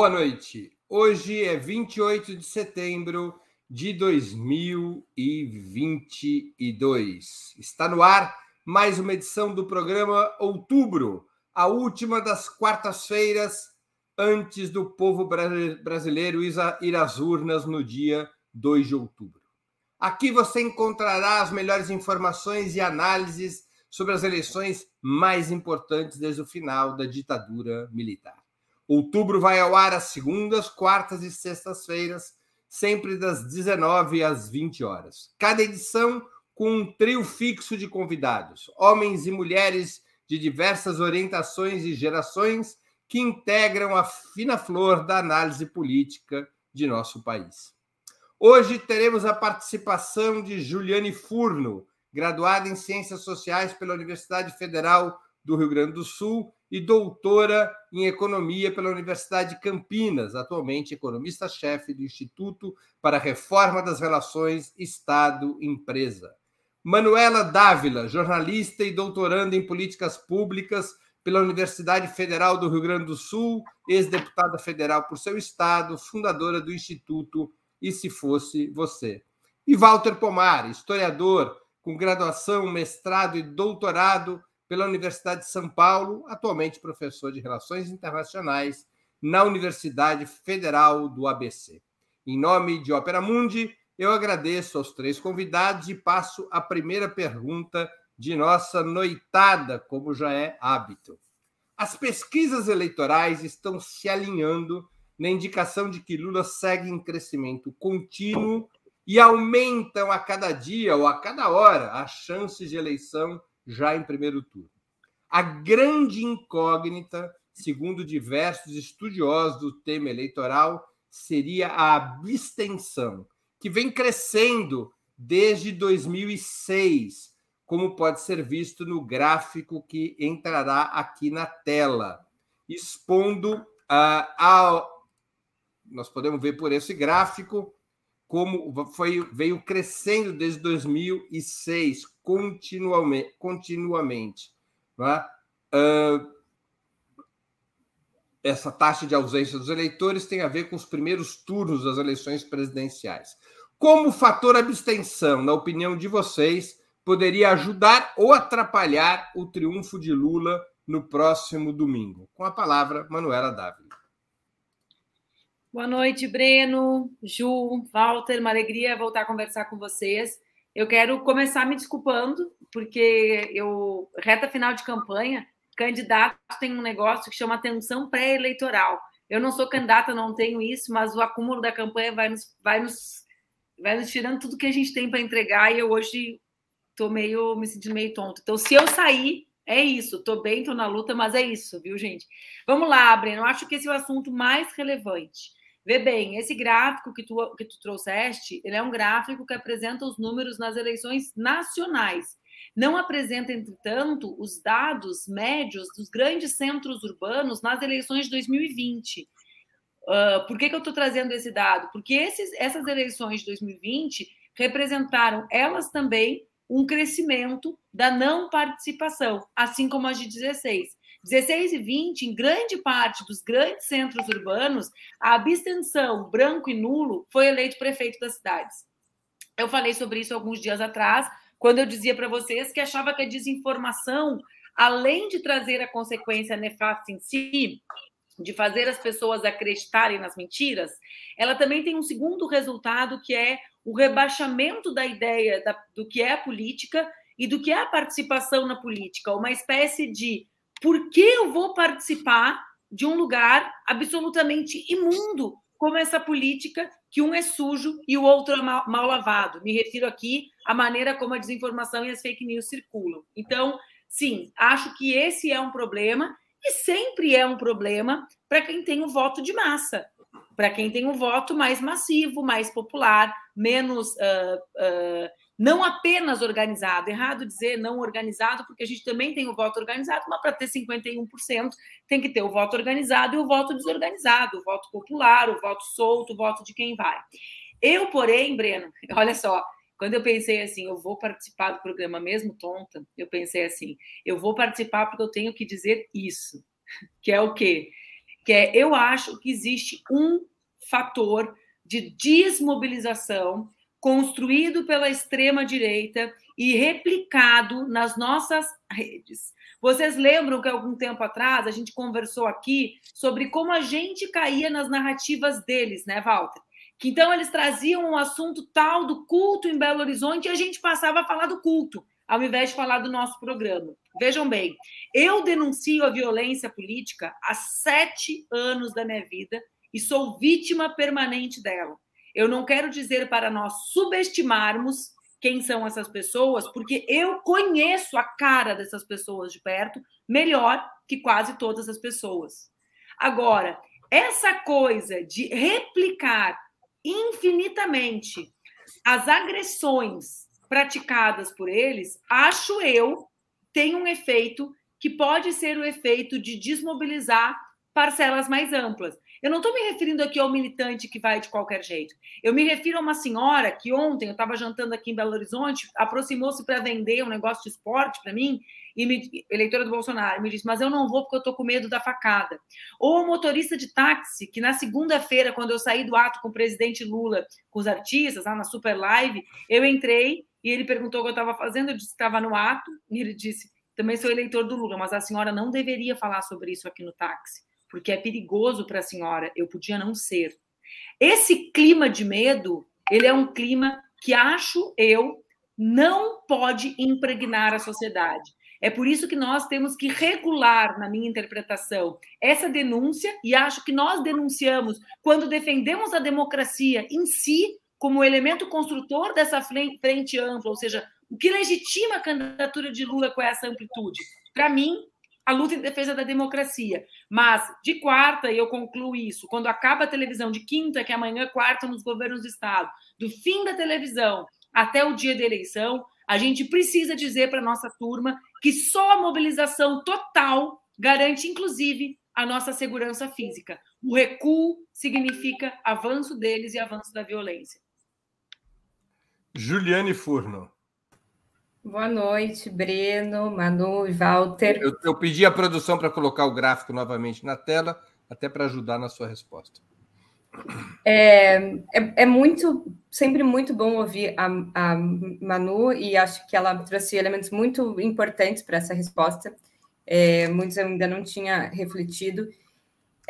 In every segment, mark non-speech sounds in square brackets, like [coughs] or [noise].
Boa noite. Hoje é 28 de setembro de 2022. Está no ar mais uma edição do programa Outubro, a última das quartas-feiras antes do povo brasileiro ir às urnas no dia 2 de outubro. Aqui você encontrará as melhores informações e análises sobre as eleições mais importantes desde o final da ditadura militar. Outubro vai ao ar às segundas, quartas e sextas-feiras, sempre das 19 às 20 horas. Cada edição com um trio fixo de convidados, homens e mulheres de diversas orientações e gerações que integram a fina flor da análise política de nosso país. Hoje teremos a participação de Juliane Furno, graduada em Ciências Sociais pela Universidade Federal do Rio Grande do Sul e doutora em Economia pela Universidade de Campinas, atualmente economista-chefe do Instituto para a Reforma das Relações Estado-Empresa. Manuela Dávila, jornalista e doutoranda em Políticas Públicas pela Universidade Federal do Rio Grande do Sul, ex-deputada federal por seu estado, fundadora do Instituto E Se Fosse Você. E Walter Pomar, historiador, com graduação, mestrado e doutorado pela Universidade de São Paulo, atualmente professor de Relações Internacionais na Universidade Federal do ABC. Em nome de Opera Mundi, eu agradeço aos três convidados e passo a primeira pergunta de nossa noitada, como já é hábito. As pesquisas eleitorais estão se alinhando na indicação de que Lula segue em crescimento contínuo e aumentam a cada dia ou a cada hora as chances de eleição já em primeiro turno. A grande incógnita, segundo diversos estudiosos do tema eleitoral, seria a abstenção, que vem crescendo desde 2006, como pode ser visto no gráfico que entrará aqui na tela, expondo uh. Nós podemos ver por esse gráfico como foi, veio crescendo desde 2006, continuamente. continuamente é? uh, essa taxa de ausência dos eleitores tem a ver com os primeiros turnos das eleições presidenciais. Como o fator abstenção, na opinião de vocês, poderia ajudar ou atrapalhar o triunfo de Lula no próximo domingo? Com a palavra, Manuela Dávila. Boa noite, Breno, Ju, Walter, uma alegria voltar a conversar com vocês. Eu quero começar me desculpando, porque eu, reta final de campanha, candidato tem um negócio que chama atenção pré-eleitoral. Eu não sou candidata, não tenho isso, mas o acúmulo da campanha vai nos, vai nos, vai nos tirando tudo que a gente tem para entregar e eu hoje estou meio, me sentindo meio tonto. Então, se eu sair, é isso, estou bem, estou na luta, mas é isso, viu, gente? Vamos lá, Breno, eu acho que esse é o assunto mais relevante. Vê bem, esse gráfico que tu, que tu trouxeste, ele é um gráfico que apresenta os números nas eleições nacionais. Não apresenta, entretanto, os dados médios dos grandes centros urbanos nas eleições de 2020. Uh, por que, que eu estou trazendo esse dado? Porque esses, essas eleições de 2020 representaram, elas também, um crescimento da não participação, assim como as de 16. 16 e 20, em grande parte dos grandes centros urbanos, a abstenção branco e nulo foi eleito prefeito das cidades. Eu falei sobre isso alguns dias atrás, quando eu dizia para vocês que achava que a desinformação, além de trazer a consequência nefasta em si, de fazer as pessoas acreditarem nas mentiras, ela também tem um segundo resultado que é o rebaixamento da ideia da, do que é a política e do que é a participação na política, uma espécie de por que eu vou participar de um lugar absolutamente imundo como essa política que um é sujo e o outro é mal, mal, lavado? Me refiro aqui à maneira como a desinformação e as fake news circulam. Então, sim, acho que esse é um problema e sempre é um problema para quem tem o voto de massa, para quem tem um voto mais massivo, mais popular, menos uh, uh, não apenas organizado, errado dizer não organizado, porque a gente também tem o voto organizado, mas para ter 51% tem que ter o voto organizado e o voto desorganizado, o voto popular, o voto solto, o voto de quem vai. Eu, porém, Breno, [laughs] olha só, quando eu pensei assim, eu vou participar do programa mesmo tonta, eu pensei assim, eu vou participar porque eu tenho que dizer isso, [laughs] que é o quê? que é eu acho que existe um fator de desmobilização construído pela extrema direita e replicado nas nossas redes. Vocês lembram que algum tempo atrás a gente conversou aqui sobre como a gente caía nas narrativas deles, né, Walter? Que então eles traziam um assunto tal do culto em Belo Horizonte e a gente passava a falar do culto, ao invés de falar do nosso programa. Vejam bem, eu denuncio a violência política há sete anos da minha vida e sou vítima permanente dela. Eu não quero dizer para nós subestimarmos quem são essas pessoas, porque eu conheço a cara dessas pessoas de perto melhor que quase todas as pessoas. Agora, essa coisa de replicar infinitamente as agressões praticadas por eles, acho eu, tem um efeito que pode ser o efeito de desmobilizar parcelas mais amplas. Eu não estou me referindo aqui ao militante que vai de qualquer jeito. Eu me refiro a uma senhora que ontem eu estava jantando aqui em Belo Horizonte, aproximou-se para vender um negócio de esporte para mim, e me, eleitora do Bolsonaro, me disse: Mas eu não vou porque eu estou com medo da facada. Ou o motorista de táxi, que na segunda-feira, quando eu saí do ato com o presidente Lula, com os artistas, lá na Super Live, eu entrei e ele perguntou o que eu estava fazendo, eu disse que estava no ato, e ele disse: Também sou eleitor do Lula, mas a senhora não deveria falar sobre isso aqui no táxi porque é perigoso para a senhora, eu podia não ser. Esse clima de medo, ele é um clima que acho eu não pode impregnar a sociedade. É por isso que nós temos que regular, na minha interpretação, essa denúncia, e acho que nós denunciamos quando defendemos a democracia em si, como elemento construtor dessa frente ampla, ou seja, o que legitima a candidatura de Lula com essa amplitude? Para mim, a luta em defesa da democracia. Mas de quarta, e eu concluo isso, quando acaba a televisão, de quinta, que é amanhã, quarta, nos governos do Estado, do fim da televisão até o dia da eleição, a gente precisa dizer para a nossa turma que só a mobilização total garante, inclusive, a nossa segurança física. O recuo significa avanço deles e avanço da violência. Juliane Furno. Boa noite, Breno, Manu e Walter. Eu, eu pedi à produção para colocar o gráfico novamente na tela, até para ajudar na sua resposta. É, é, é, muito, sempre muito bom ouvir a, a, Manu e acho que ela trouxe elementos muito importantes para essa resposta. É, muitos eu ainda não tinha refletido.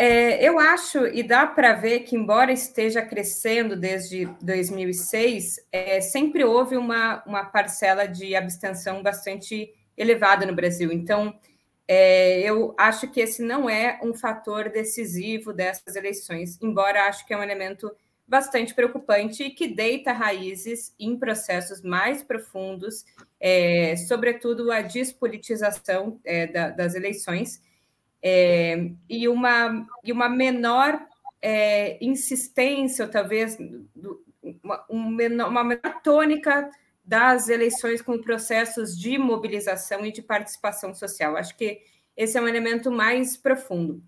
É, eu acho, e dá para ver que, embora esteja crescendo desde 2006, é, sempre houve uma, uma parcela de abstenção bastante elevada no Brasil. Então, é, eu acho que esse não é um fator decisivo dessas eleições, embora acho que é um elemento bastante preocupante e que deita raízes em processos mais profundos, é, sobretudo a despolitização é, da, das eleições é, e, uma, e uma menor é, insistência, ou talvez do, uma, um menor, uma menor tônica das eleições com processos de mobilização e de participação social. Acho que esse é um elemento mais profundo.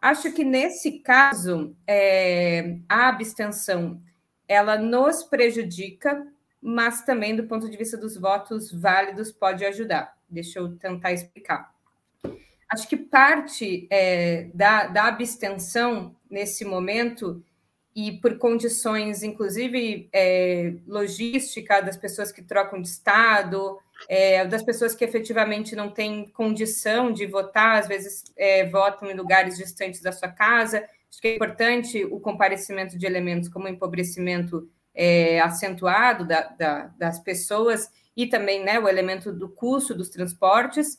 Acho que nesse caso é, a abstenção ela nos prejudica, mas também do ponto de vista dos votos válidos pode ajudar. Deixa eu tentar explicar. Acho que parte é, da, da abstenção nesse momento e por condições, inclusive, é, logística das pessoas que trocam de estado, é, das pessoas que efetivamente não têm condição de votar, às vezes é, votam em lugares distantes da sua casa. Acho que é importante o comparecimento de elementos como o empobrecimento é, acentuado da, da, das pessoas e também né, o elemento do custo dos transportes.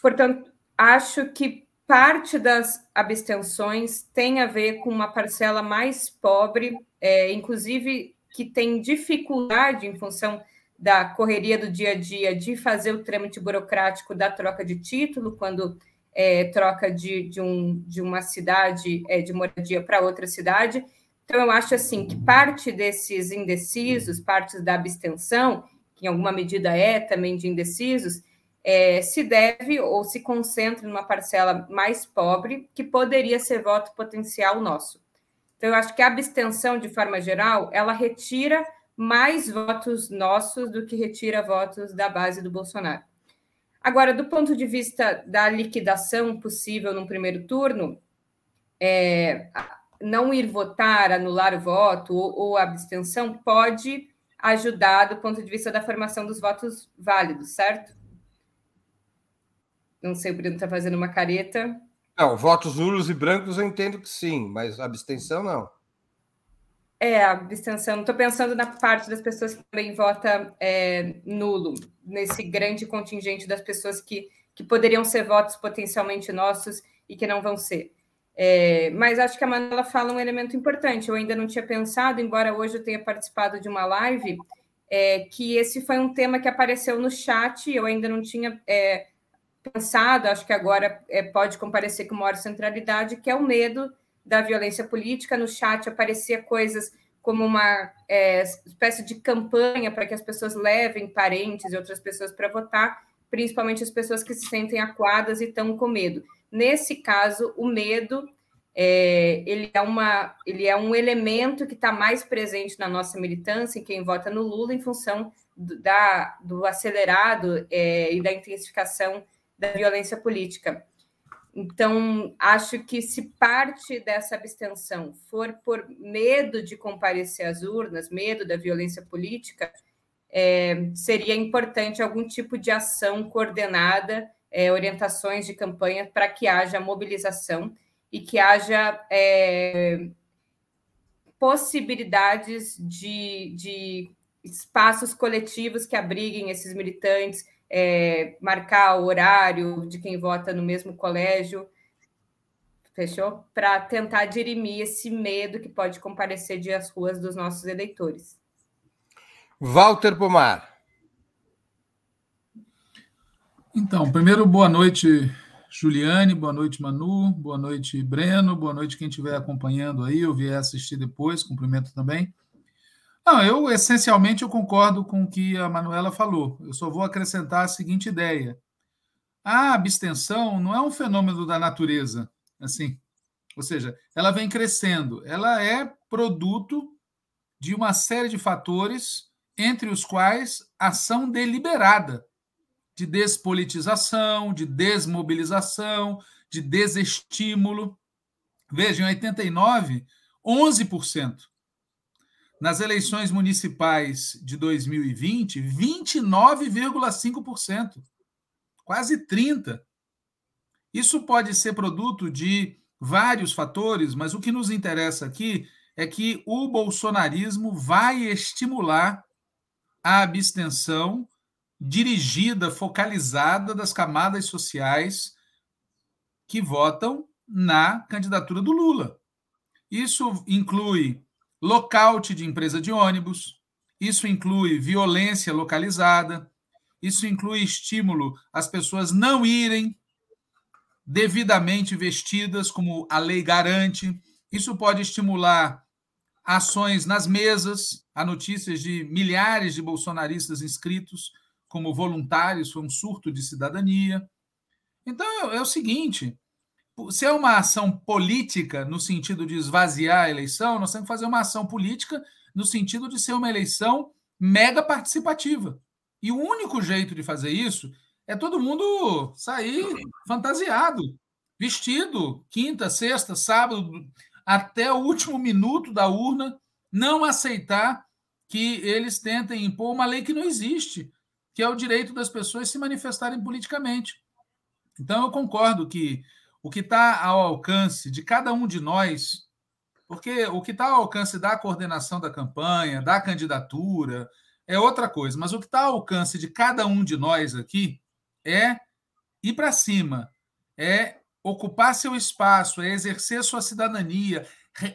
Portanto, acho que parte das abstenções tem a ver com uma parcela mais pobre, é, inclusive que tem dificuldade em função da correria do dia a dia de fazer o trâmite burocrático da troca de título, quando é, troca de, de, um, de uma cidade é, de moradia para outra cidade. Então, eu acho assim que parte desses indecisos, parte da abstenção, que em alguma medida é também de indecisos, é, se deve ou se concentra numa parcela mais pobre, que poderia ser voto potencial nosso. Então, eu acho que a abstenção, de forma geral, ela retira mais votos nossos do que retira votos da base do Bolsonaro. Agora, do ponto de vista da liquidação possível no primeiro turno, é, não ir votar, anular o voto ou, ou abstenção pode ajudar do ponto de vista da formação dos votos válidos, certo? Não sei, o Bruno está fazendo uma careta. Não, votos nulos e brancos eu entendo que sim, mas abstenção não. É, abstenção. Estou pensando na parte das pessoas que também vota é, nulo, nesse grande contingente das pessoas que, que poderiam ser votos potencialmente nossos e que não vão ser. É, mas acho que a Manuela fala um elemento importante. Eu ainda não tinha pensado, embora hoje eu tenha participado de uma live, é, que esse foi um tema que apareceu no chat. Eu ainda não tinha é, pensado, acho que agora é, pode comparecer com maior centralidade, que é o medo da violência política. No chat aparecia coisas como uma é, espécie de campanha para que as pessoas levem parentes e outras pessoas para votar, principalmente as pessoas que se sentem acuadas e estão com medo. Nesse caso, o medo é, ele, é uma, ele é um elemento que está mais presente na nossa militância, em quem vota no Lula, em função do, da, do acelerado é, e da intensificação da violência política. Então, acho que se parte dessa abstenção for por medo de comparecer às urnas, medo da violência política, é, seria importante algum tipo de ação coordenada é, orientações de campanha para que haja mobilização e que haja é, possibilidades de, de, espaços coletivos que abriguem esses militantes, é, marcar o horário de quem vota no mesmo colégio, fechou? Para tentar dirimir esse medo que pode comparecer de as ruas dos nossos eleitores. Walter Pomar. Então, primeiro, boa noite, Juliane, boa noite, Manu, boa noite, Breno, boa noite quem estiver acompanhando aí, eu vier assistir depois, cumprimento também. Não, eu essencialmente eu concordo com o que a Manuela falou. Eu só vou acrescentar a seguinte ideia: a abstenção não é um fenômeno da natureza, assim. Ou seja, ela vem crescendo, ela é produto de uma série de fatores, entre os quais ação deliberada de despolitização, de desmobilização, de desestímulo. Veja, em 89, 11%. Nas eleições municipais de 2020, 29,5%. Quase 30%. Isso pode ser produto de vários fatores, mas o que nos interessa aqui é que o bolsonarismo vai estimular a abstenção dirigida, focalizada das camadas sociais que votam na candidatura do Lula. Isso inclui lockout de empresa de ônibus, isso inclui violência localizada, isso inclui estímulo às pessoas não irem devidamente vestidas, como a lei garante. Isso pode estimular ações nas mesas. Há notícias de milhares de bolsonaristas inscritos como voluntários, foi um surto de cidadania. Então é, o seguinte: se é uma ação política no sentido de esvaziar a eleição, nós temos que fazer uma ação política no sentido de ser uma eleição mega participativa. E o único jeito de fazer isso é todo mundo sair fantasiado, vestido, quinta, sexta, sábado, até o último minuto da urna, não aceitar que eles tentem impor uma lei que não existe que é o direito das pessoas se manifestarem politicamente. Então, eu concordo que o que está ao alcance de cada um de nós, porque o que está ao alcance da coordenação da campanha, da candidatura, é outra coisa, mas o que está ao alcance de cada um de nós aqui é ir para cima, é ocupar seu espaço, é exercer sua cidadania,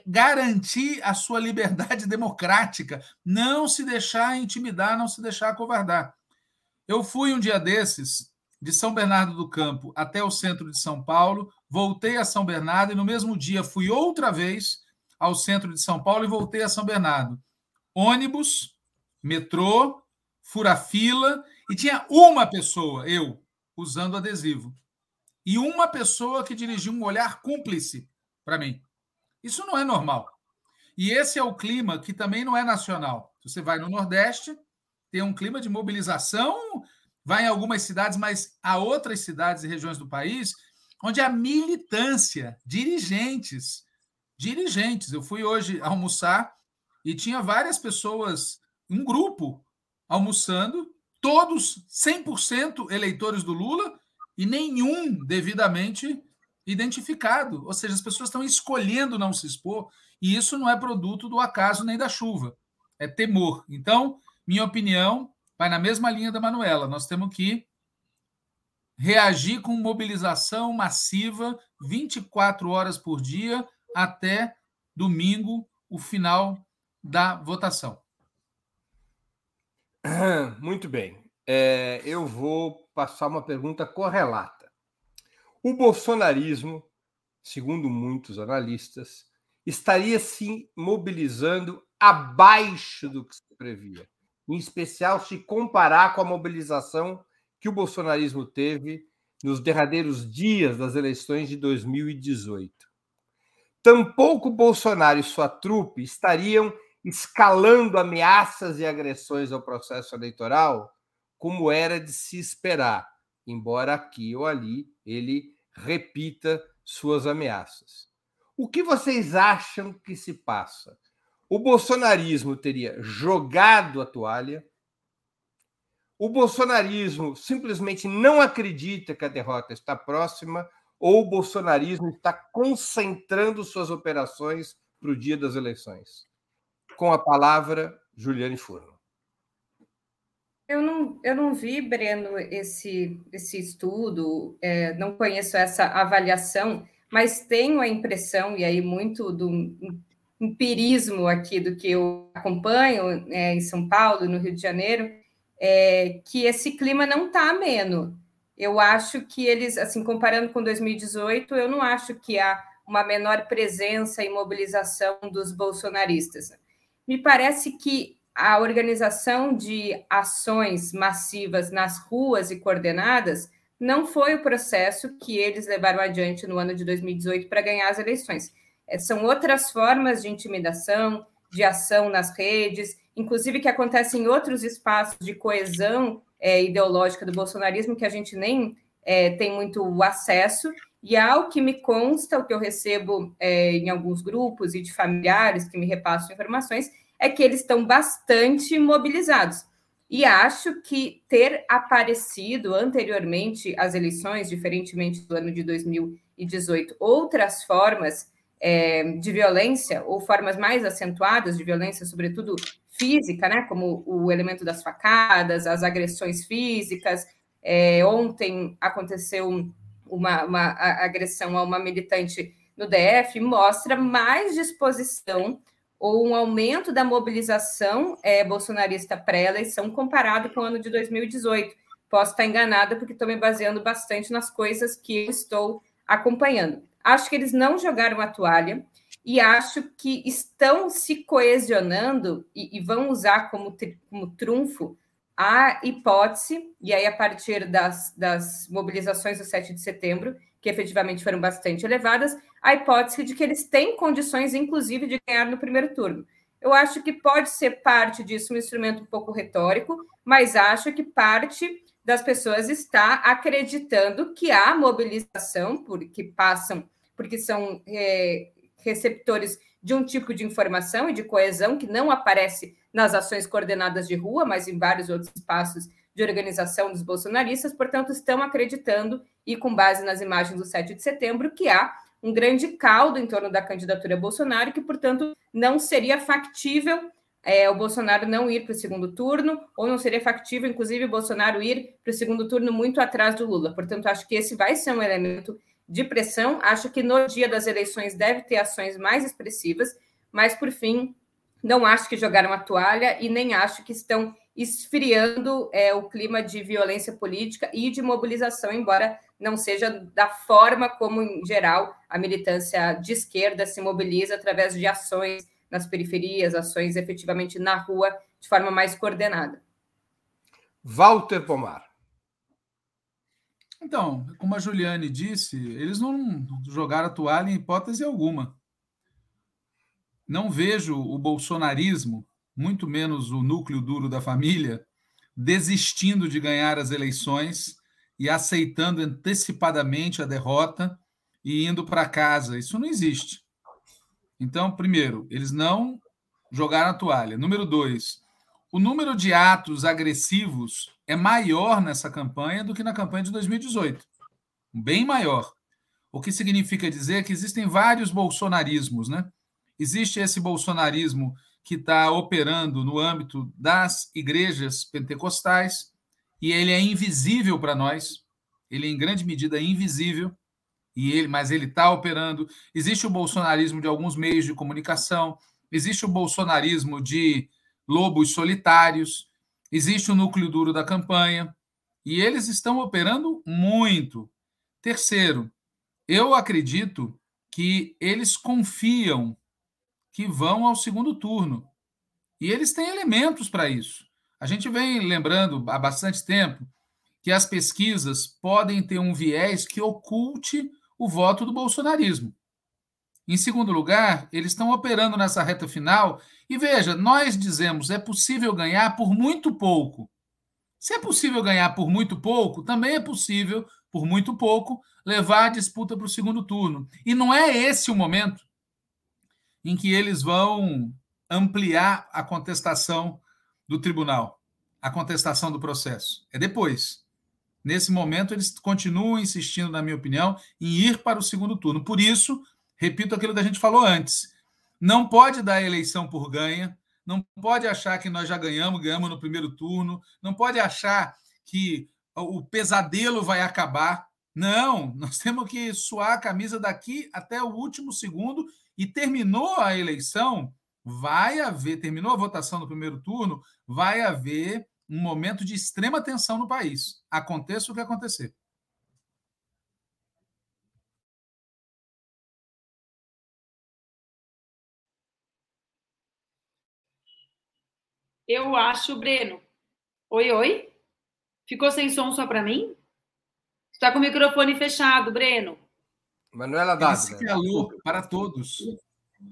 garantir a sua liberdade [laughs] democrática, não se deixar intimidar, não se deixar acovardar. Eu fui um dia desses, de São Bernardo do Campo até o centro de São Paulo, voltei a São Bernardo e no mesmo dia fui outra vez ao centro de São Paulo e voltei a São Bernardo. Ônibus, metrô, fura-fila e tinha uma pessoa, eu, usando adesivo. E uma pessoa que dirigiu um olhar cúmplice para mim. Isso não é normal. E esse é o clima que também não é nacional. Você vai no Nordeste, tem um clima de mobilização, vai em algumas cidades, mas há outras cidades e regiões do país onde a militância, dirigentes, dirigentes. Eu fui hoje almoçar e tinha várias pessoas, um grupo, almoçando, todos 100% eleitores do Lula e nenhum devidamente identificado. Ou seja, as pessoas estão escolhendo não se expor e isso não é produto do acaso nem da chuva, é temor. Então, minha opinião vai na mesma linha da Manuela. Nós temos que reagir com mobilização massiva 24 horas por dia até domingo, o final da votação. [clears throat] Muito bem. É, eu vou passar uma pergunta correlata. O bolsonarismo, segundo muitos analistas, estaria se mobilizando abaixo do que se previa, em especial se comparar com a mobilização que o bolsonarismo teve nos derradeiros dias das eleições de 2018. Tampouco Bolsonaro e sua trupe estariam escalando ameaças e agressões ao processo eleitoral, como era de se esperar, embora aqui ou ali ele repita suas ameaças. O que vocês acham que se passa? O bolsonarismo teria jogado a toalha? O bolsonarismo simplesmente não acredita que a derrota está próxima ou o bolsonarismo está concentrando suas operações para o dia das eleições? Com a palavra, Juliane Furno. Eu não, eu não vi, Breno, esse, esse estudo, é, não conheço essa avaliação, mas tenho a impressão, e aí muito do empirismo aqui do que eu acompanho é, em São Paulo, no Rio de Janeiro, é, que esse clima não está ameno eu acho que eles, assim, comparando com 2018, eu não acho que há uma menor presença e mobilização dos bolsonaristas. Me parece que a organização de ações massivas nas ruas e coordenadas não foi o processo que eles levaram adiante no ano de 2018 para ganhar as eleições. É, são outras formas de intimidação, de ação nas redes, inclusive que acontecem em outros espaços de coesão é, ideológica do bolsonarismo que a gente nem é, tem muito acesso. E ao que me consta, o que eu recebo é, em alguns grupos e de familiares que me repassam informações, é que eles estão bastante mobilizados. E acho que ter aparecido anteriormente às eleições, diferentemente do ano de 2018, outras formas é, de violência, ou formas mais acentuadas de violência, sobretudo física, né, como o elemento das facadas, as agressões físicas. É, ontem aconteceu uma, uma agressão a uma militante no DF, mostra mais disposição ou um aumento da mobilização é, bolsonarista pré-eleição comparado com o ano de 2018. Posso estar enganada, porque estou me baseando bastante nas coisas que eu estou acompanhando. Acho que eles não jogaram a toalha e acho que estão se coesionando e, e vão usar como, como trunfo a hipótese, e aí a partir das, das mobilizações do 7 de setembro, que efetivamente foram bastante elevadas, a hipótese de que eles têm condições, inclusive, de ganhar no primeiro turno. Eu acho que pode ser parte disso um instrumento um pouco retórico, mas acho que parte das pessoas está acreditando que há mobilização, porque passam, porque são é, receptores de um tipo de informação e de coesão que não aparece nas ações coordenadas de rua, mas em vários outros espaços de organização dos bolsonaristas, portanto, estão acreditando, e com base nas imagens do 7 de setembro, que há um grande caldo em torno da candidatura Bolsonaro, que, portanto, não seria factível é, o Bolsonaro não ir para o segundo turno, ou não seria factível, inclusive, o Bolsonaro ir para o segundo turno muito atrás do Lula. Portanto, acho que esse vai ser um elemento de pressão. Acho que no dia das eleições deve ter ações mais expressivas, mas por fim, não acho que jogaram a toalha e nem acho que estão esfriando é, o clima de violência política e de mobilização, embora não seja da forma como, em geral, a militância de esquerda se mobiliza através de ações nas periferias, ações efetivamente na rua, de forma mais coordenada. Walter Pomar. Então, como a Juliane disse, eles não jogaram a toalha em hipótese alguma. Não vejo o bolsonarismo, muito menos o núcleo duro da família, desistindo de ganhar as eleições e aceitando antecipadamente a derrota e indo para casa. Isso não existe. Então, primeiro, eles não jogaram a toalha. Número dois, o número de atos agressivos é maior nessa campanha do que na campanha de 2018. Bem maior. O que significa dizer que existem vários bolsonarismos, né? Existe esse bolsonarismo que está operando no âmbito das igrejas pentecostais e ele é invisível para nós. Ele em grande medida é invisível e ele, mas ele está operando. Existe o bolsonarismo de alguns meios de comunicação. Existe o bolsonarismo de lobos solitários. Existe o núcleo duro da campanha e eles estão operando muito. Terceiro, eu acredito que eles confiam que vão ao segundo turno. E eles têm elementos para isso. A gente vem lembrando há bastante tempo que as pesquisas podem ter um viés que oculte o voto do bolsonarismo. Em segundo lugar, eles estão operando nessa reta final. E veja, nós dizemos é possível ganhar por muito pouco. Se é possível ganhar por muito pouco, também é possível por muito pouco, levar a disputa para o segundo turno. E não é esse o momento em que eles vão ampliar a contestação do tribunal, a contestação do processo. É depois. Nesse momento, eles continuam insistindo, na minha opinião, em ir para o segundo turno. Por isso, repito aquilo que a gente falou antes: não pode dar a eleição por ganha, não pode achar que nós já ganhamos, ganhamos no primeiro turno, não pode achar que o pesadelo vai acabar. Não, nós [laughs] temos que suar a camisa daqui até o último segundo e terminou a eleição, vai haver, terminou a votação no primeiro turno, vai haver um momento de extrema tensão no país. Aconteça o que acontecer. Eu acho, Breno. Oi, oi. Ficou sem som só para mim? Está com o microfone fechado, Breno. Manuela Dávila. Esse calor para todos.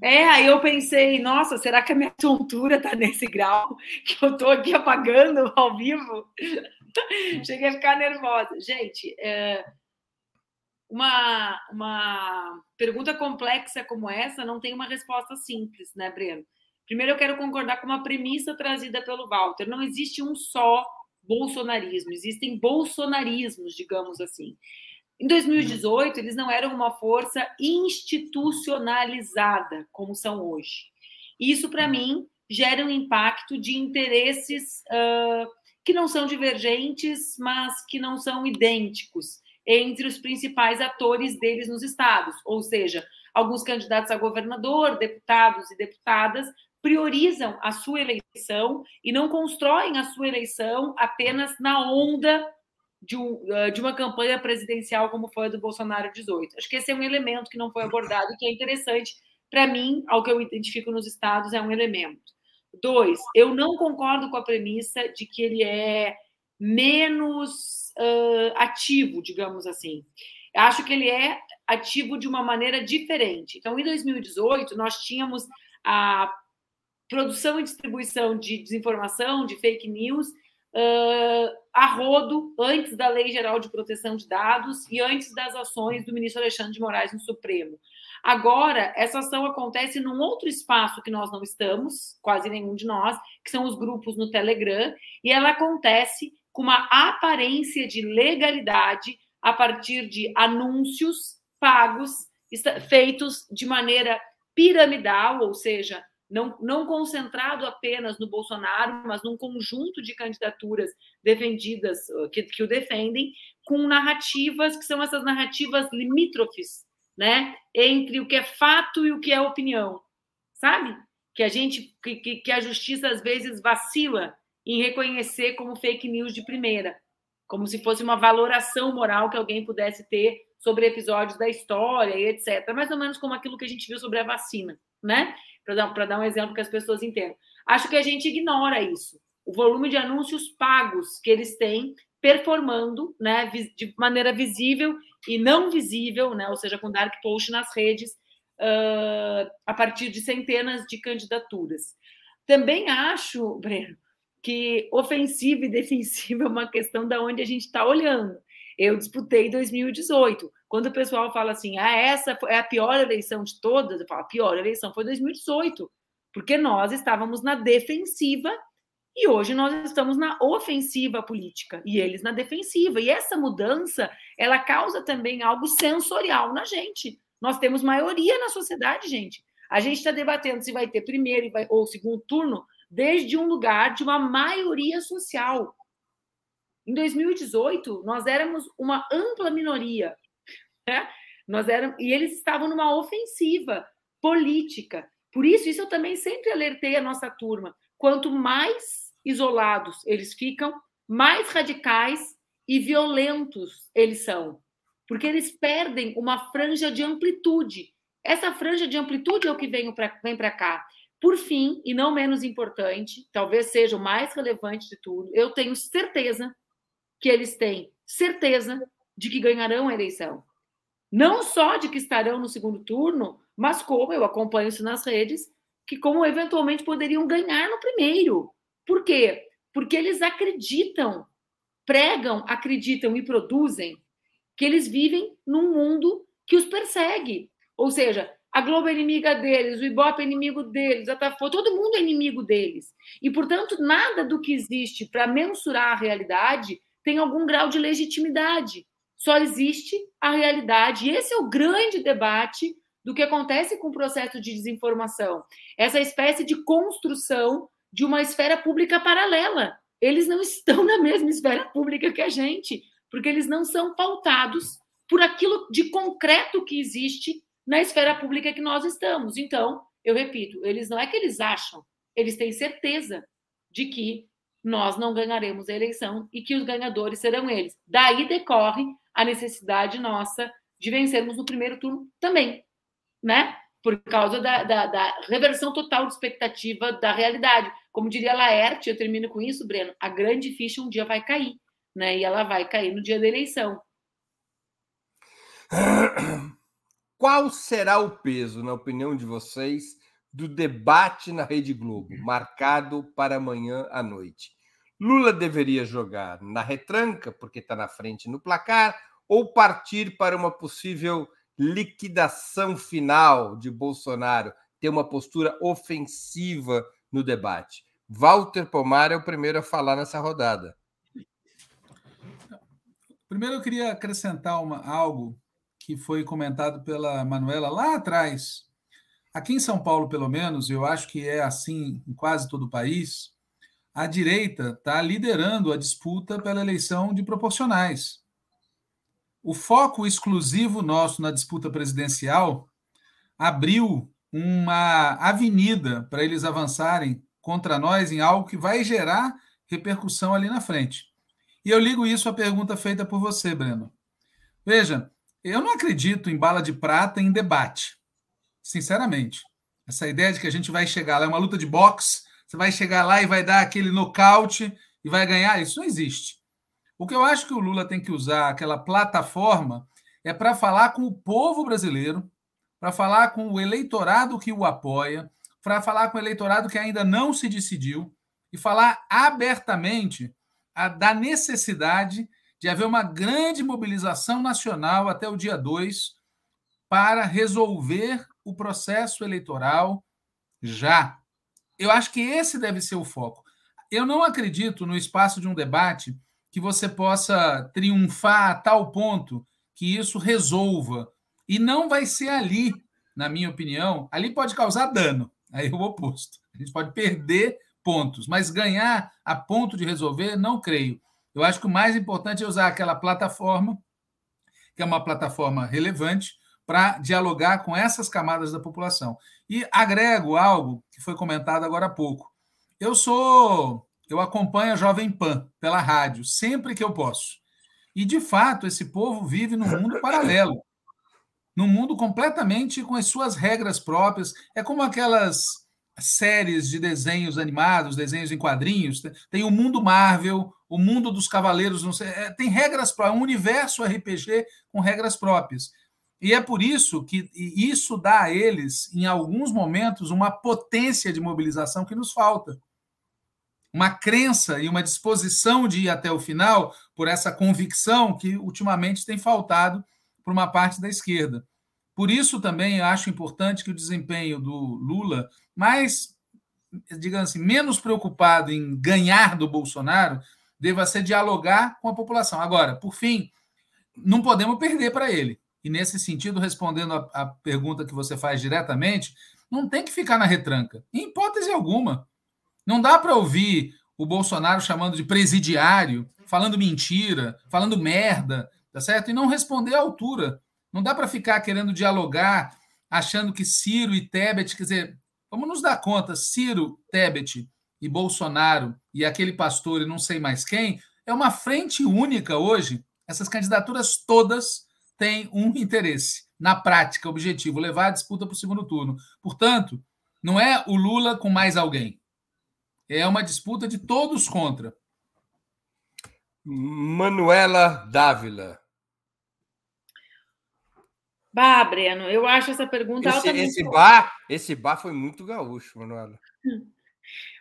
É, aí eu pensei, nossa, será que a minha [laughs] tontura está nesse grau que eu estou aqui apagando ao vivo? [laughs] Cheguei a ficar nervosa. Gente, é, uma, uma pergunta complexa como essa não tem uma resposta simples, né, Breno? Primeiro, eu quero concordar com uma premissa trazida pelo Walter. Não existe um só bolsonarismo, existem bolsonarismos, digamos assim. Em 2018, eles não eram uma força institucionalizada como são hoje. Isso, para mim, gera um impacto de interesses uh, que não são divergentes, mas que não são idênticos entre os principais atores deles nos estados. Ou seja, alguns candidatos a governador, deputados e deputadas priorizam a sua eleição e não constroem a sua eleição apenas na onda de, ah, de, uma campanha presidencial como foi a do Bolsonaro 18. Acho que esse é um elemento que não foi abordado e que é interessante para mim, ao que eu identifico nos estados, é um elemento. Dois, eu não concordo com a premissa de que ele é menos uh, ativo, digamos assim. Acho que ele é ativo de uma maneira diferente. Então, em 2018, nós tínhamos a produção e distribuição de desinformação, de fake news, uh, a rodo antes da Lei Geral de Proteção de Dados e antes das ações do ministro Alexandre de Moraes no Supremo. Agora, essa ação acontece num outro espaço que nós não estamos, quase nenhum de nós, que são os grupos no Telegram, e ela acontece com uma aparência de legalidade a partir de anúncios pagos feitos de maneira piramidal, ou seja, não, não concentrado apenas no Bolsonaro, mas num conjunto de candidaturas defendidas, que, que o defendem, com narrativas que são essas narrativas limítrofes, né? Entre o que é fato e o que é opinião, sabe? Que a gente, que, que a justiça às vezes vacila em reconhecer como fake news de primeira, como se fosse uma valoração moral que alguém pudesse ter sobre episódios da história e etc. Mais ou menos como aquilo que a gente viu sobre a vacina, né? Para dar, dar um exemplo que as pessoas entendam. Acho que a gente ignora isso. O volume de anúncios pagos que eles têm performando né, de maneira visível e não visível, né, ou seja, com dark post nas redes, uh, a partir de centenas de candidaturas. Também acho, Breno, que ofensiva e defensiva é uma questão da onde a gente está olhando. Eu disputei 2018. Quando o pessoal fala assim, ah, essa é a pior eleição de todas, eu falo, a pior eleição foi 2018, porque nós estávamos na defensiva e hoje nós estamos na ofensiva política e eles na defensiva. E essa mudança, ela causa também algo sensorial na gente. Nós temos maioria na sociedade, gente. A gente está debatendo se vai ter primeiro ou segundo turno desde um lugar de uma maioria social. Em 2018, nós éramos uma ampla minoria. Né? [laughs] Nós éramos, e eles estavam numa ofensiva política. Por isso, isso eu também sempre alertei a nossa turma. Quanto mais isolados eles ficam, mais radicais e violentos eles são. Porque eles perdem uma franja de amplitude. Essa franja de amplitude é o que vem para cá. Por fim, e não menos importante, talvez seja o mais relevante de tudo, eu tenho certeza que eles têm certeza de que ganharão a eleição. Não só de que estarão no segundo turno, mas como eu acompanho isso nas redes, que como eventualmente poderiam ganhar no primeiro. Por quê? Porque eles acreditam, pregam, acreditam e produzem que eles vivem num mundo que os persegue. Ou seja, a Globo é inimiga deles, o Ibope é inimigo deles, a Tafo, todo mundo é inimigo deles. E, portanto, nada do que existe para mensurar a realidade tem algum grau de legitimidade. Só existe a realidade. E esse é o grande debate do que acontece com o processo de desinformação. Essa espécie de construção de uma esfera pública paralela. Eles não estão na mesma esfera pública que a gente, porque eles não são pautados por aquilo de concreto que existe na esfera pública que nós estamos. Então, eu repito, eles não é que eles acham, eles têm certeza de que nós não ganharemos a eleição e que os ganhadores serão eles. Daí decorre a necessidade nossa de vencermos no primeiro turno também, né? Por causa da, da, da reversão total de expectativa da realidade. Como diria Laerte, eu termino com isso, Breno, a grande ficha um dia vai cair, né? E ela vai cair no dia da eleição. [coughs] Qual será o peso, na opinião de vocês, do debate na Rede Globo, marcado para amanhã à noite? Lula deveria jogar na retranca, porque está na frente no placar, ou partir para uma possível liquidação final de Bolsonaro, ter uma postura ofensiva no debate? Walter Pomar é o primeiro a falar nessa rodada. Primeiro, eu queria acrescentar uma, algo que foi comentado pela Manuela lá atrás. Aqui em São Paulo, pelo menos, eu acho que é assim em quase todo o país, a direita está liderando a disputa pela eleição de proporcionais. O foco exclusivo nosso na disputa presidencial abriu uma avenida para eles avançarem contra nós em algo que vai gerar repercussão ali na frente. E eu ligo isso à pergunta feita por você, Breno. Veja, eu não acredito em bala de prata em debate, sinceramente. Essa ideia de que a gente vai chegar lá, é uma luta de boxe, você vai chegar lá e vai dar aquele nocaute e vai ganhar, isso não existe. O que eu acho que o Lula tem que usar, aquela plataforma, é para falar com o povo brasileiro, para falar com o eleitorado que o apoia, para falar com o eleitorado que ainda não se decidiu e falar abertamente a, da necessidade de haver uma grande mobilização nacional até o dia 2 para resolver o processo eleitoral já. Eu acho que esse deve ser o foco. Eu não acredito no espaço de um debate que você possa triunfar a tal ponto que isso resolva. E não vai ser ali, na minha opinião, ali pode causar dano. Aí é o oposto. A gente pode perder pontos, mas ganhar a ponto de resolver, não creio. Eu acho que o mais importante é usar aquela plataforma, que é uma plataforma relevante, para dialogar com essas camadas da população. E agrego algo que foi comentado agora há pouco. Eu sou. Eu acompanho a Jovem Pan pela rádio, sempre que eu posso. E, de fato, esse povo vive num mundo [laughs] paralelo num mundo completamente com as suas regras próprias. É como aquelas séries de desenhos animados, desenhos em quadrinhos. Tem o mundo Marvel, o mundo dos cavaleiros, não sei, é, tem regras para um universo RPG com regras próprias. E é por isso que isso dá a eles, em alguns momentos, uma potência de mobilização que nos falta. Uma crença e uma disposição de ir até o final por essa convicção que ultimamente tem faltado para uma parte da esquerda. Por isso também acho importante que o desempenho do Lula, mais, digamos assim, menos preocupado em ganhar do Bolsonaro, deva ser dialogar com a população. Agora, por fim, não podemos perder para ele. E nesse sentido, respondendo a, a pergunta que você faz diretamente, não tem que ficar na retranca, em hipótese alguma. Não dá para ouvir o Bolsonaro chamando de presidiário, falando mentira, falando merda, tá certo? E não responder à altura. Não dá para ficar querendo dialogar, achando que Ciro e Tebet, quer dizer, vamos nos dar conta, Ciro, Tebet e Bolsonaro e aquele pastor e não sei mais quem, é uma frente única hoje. Essas candidaturas todas têm um interesse, na prática, objetivo, levar a disputa para o segundo turno. Portanto, não é o Lula com mais alguém. É uma disputa de todos contra. Manuela Dávila. Bah, Breno, eu acho essa pergunta esse, altamente... Esse bar, esse bar foi muito gaúcho, Manuela. [laughs]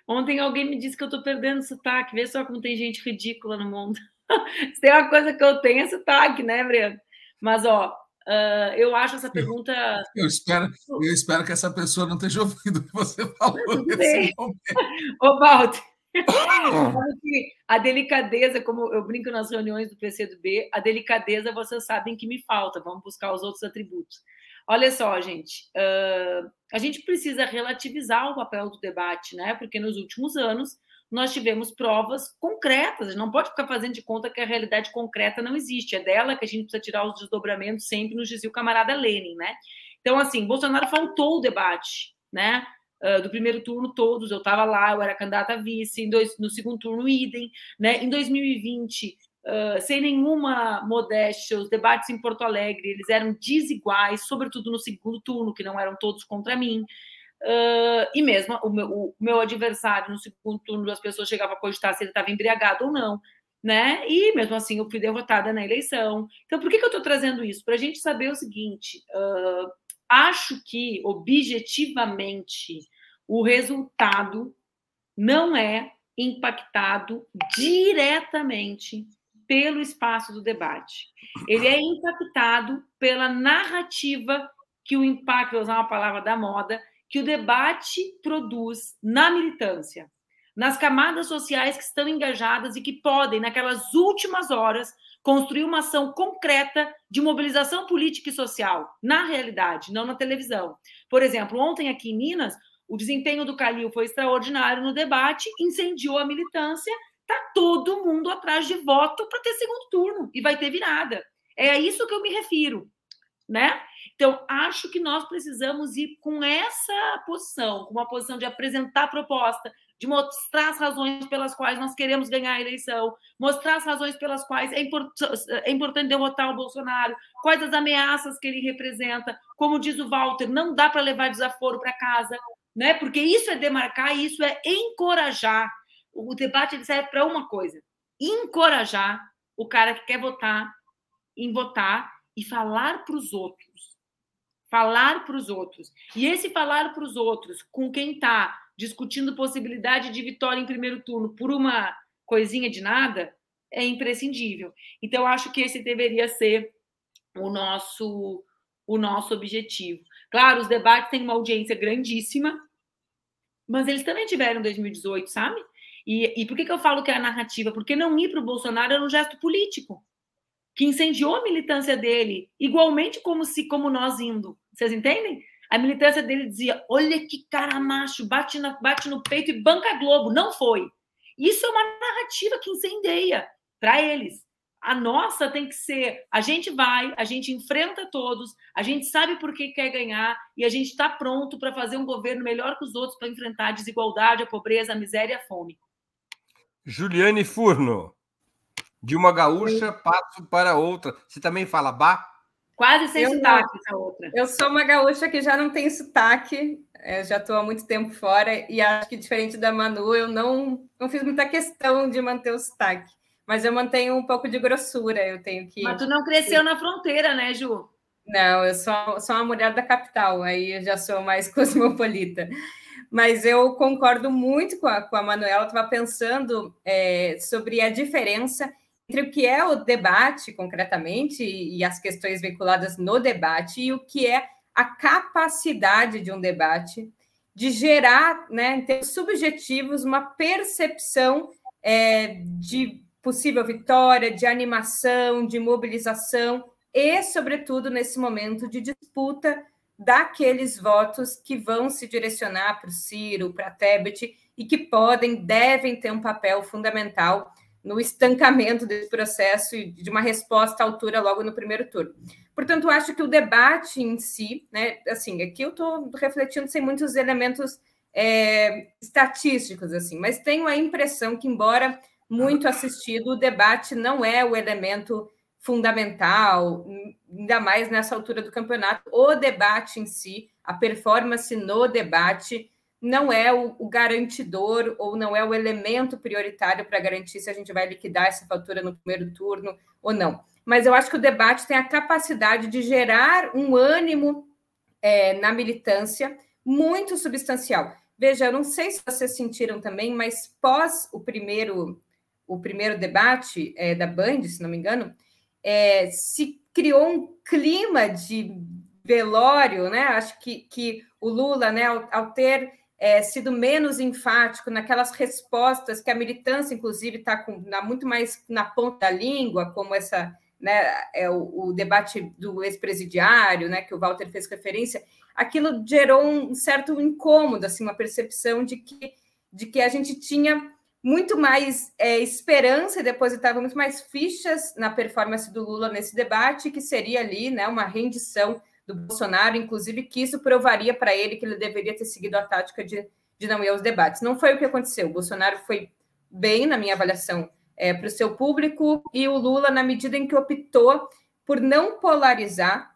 Ontem alguém me disse que eu estou perdendo sotaque. Vê só como tem gente ridícula no mundo. [laughs] Se tem uma coisa que eu tenho é sotaque, né, Breno? Mas, ó, uh, eu acho essa pergunta. Eu espero, eu espero que essa pessoa não esteja ouvindo o que você [laughs] falou nesse momento. Ô, Walter, [laughs] a delicadeza, como eu brinco nas reuniões do PCdoB, a delicadeza vocês sabem que me falta. Vamos buscar os outros atributos. Olha só, gente, uh, a gente precisa relativizar o papel do debate, né? Porque nos últimos anos nós tivemos provas concretas. Não pode ficar fazendo de conta que a realidade concreta não existe. É dela que a gente precisa tirar os desdobramentos sempre, nos dizia o camarada Lenin, né? Então, assim, Bolsonaro faltou o debate, né? Uh, do primeiro turno todos, eu estava lá, eu era candidata a vice, dois, no segundo turno, idem, né? Em 2020, uh, sem nenhuma modéstia, os debates em Porto Alegre, eles eram desiguais, sobretudo no segundo turno, que não eram todos contra mim, uh, e mesmo o meu, o meu, adversário no segundo turno, as pessoas chegavam a cogitar se ele estava embriagado ou não, né? E mesmo assim eu fui derrotada na eleição. Então, por que, que eu estou trazendo isso? Para a gente saber o seguinte, acho que objetivamente o resultado não é impactado diretamente pelo espaço do debate. Ele é impactado pela narrativa que o impacto, vou usar uma palavra da moda, que o debate produz na militância, nas camadas sociais que estão engajadas e que podem, naquelas últimas horas, construir uma ação concreta de mobilização política e social, na realidade, não na televisão. Por exemplo, ontem aqui em Minas, o desempenho do Calil foi extraordinário no debate, incendiou a militância, tá todo mundo atrás de voto para ter segundo turno e vai ter virada. É a isso que eu me refiro, né? Então, acho que nós precisamos ir com essa posição, com uma posição de apresentar proposta, de mostrar as razões pelas quais nós queremos ganhar a eleição, mostrar as razões pelas quais é, import é importante derrotar o Bolsonaro, quais as ameaças que ele representa. Como diz o Walter, não dá para levar desaforo para casa, né? Porque isso é demarcar, isso é encorajar. O debate serve para uma coisa: encorajar o cara que quer votar em votar e falar para os outros. Falar para os outros. E esse falar para os outros com quem está discutindo possibilidade de vitória em primeiro turno por uma coisinha de nada, é imprescindível. Então, acho que esse deveria ser o nosso, o nosso objetivo. Claro, os debates têm uma audiência grandíssima, mas eles também tiveram em 2018, sabe? E, e por que, que eu falo que é a narrativa? Porque não ir para o Bolsonaro era um gesto político que incendiou a militância dele, igualmente como se como nós indo. Vocês entendem? A militância dele dizia: olha que cara macho, bate, na, bate no peito e banca Globo. Não foi. Isso é uma narrativa que incendeia para eles. A nossa tem que ser: a gente vai, a gente enfrenta todos, a gente sabe por que quer ganhar e a gente está pronto para fazer um governo melhor que os outros para enfrentar a desigualdade, a pobreza, a miséria e a fome. Juliane Furno, de uma gaúcha passo para outra. Você também fala bah? Quase sem eu sotaque não. essa outra. Eu sou uma gaúcha que já não tem sotaque, eu já estou há muito tempo fora, e acho que diferente da Manu, eu não, não fiz muita questão de manter o sotaque. Mas eu mantenho um pouco de grossura, eu tenho que. Mas tu não cresceu na fronteira, né, Ju? Não, eu sou, sou uma mulher da capital, aí eu já sou mais [laughs] cosmopolita. Mas eu concordo muito com a, com a Manuela, estava pensando é, sobre a diferença entre o que é o debate, concretamente, e, as questões vinculadas no debate, e o que é a capacidade de um debate de gerar, né, em termos subjetivos, uma percepção é, de possível vitória, de animação, de mobilização e, sobretudo, nesse momento de disputa daqueles votos que vão se direcionar para o Ciro, para a Tebet e que podem, devem ter um papel fundamental no estancamento desse processo e de uma resposta à altura logo no primeiro turno. Portanto, acho que o debate em si, né, assim, aqui eu estou refletindo sem muitos elementos é, estatísticos, assim, mas tenho a impressão que, embora muito assistido, o debate não é o elemento fundamental, ainda mais nessa altura do campeonato. O debate em si, a performance no debate, não é o, o garantidor ou não é o elemento prioritário para garantir se a gente vai liquidar essa fatura no primeiro turno ou não. Mas eu acho que o debate tem a capacidade de gerar um ânimo é, na militância muito substancial. Veja, eu não sei se vocês sentiram também, mas pós o primeiro o primeiro debate é, da Band, se não me engano, é, se criou um clima de velório, né? Acho que, que o Lula, né, ao, ao ter é, sido menos enfático naquelas respostas que a militância, inclusive, está muito mais na ponta da língua, como essa, né, é o, o debate do ex-presidiário, né, que o Walter fez referência, aquilo gerou um certo incômodo, assim, uma percepção de que, de que a gente tinha muito mais é, esperança e depositava muito mais fichas na performance do Lula nesse debate, que seria ali né, uma rendição do Bolsonaro, inclusive que isso provaria para ele que ele deveria ter seguido a tática de, de não ir aos debates. Não foi o que aconteceu. O Bolsonaro foi bem, na minha avaliação, é, para o seu público, e o Lula, na medida em que optou por não polarizar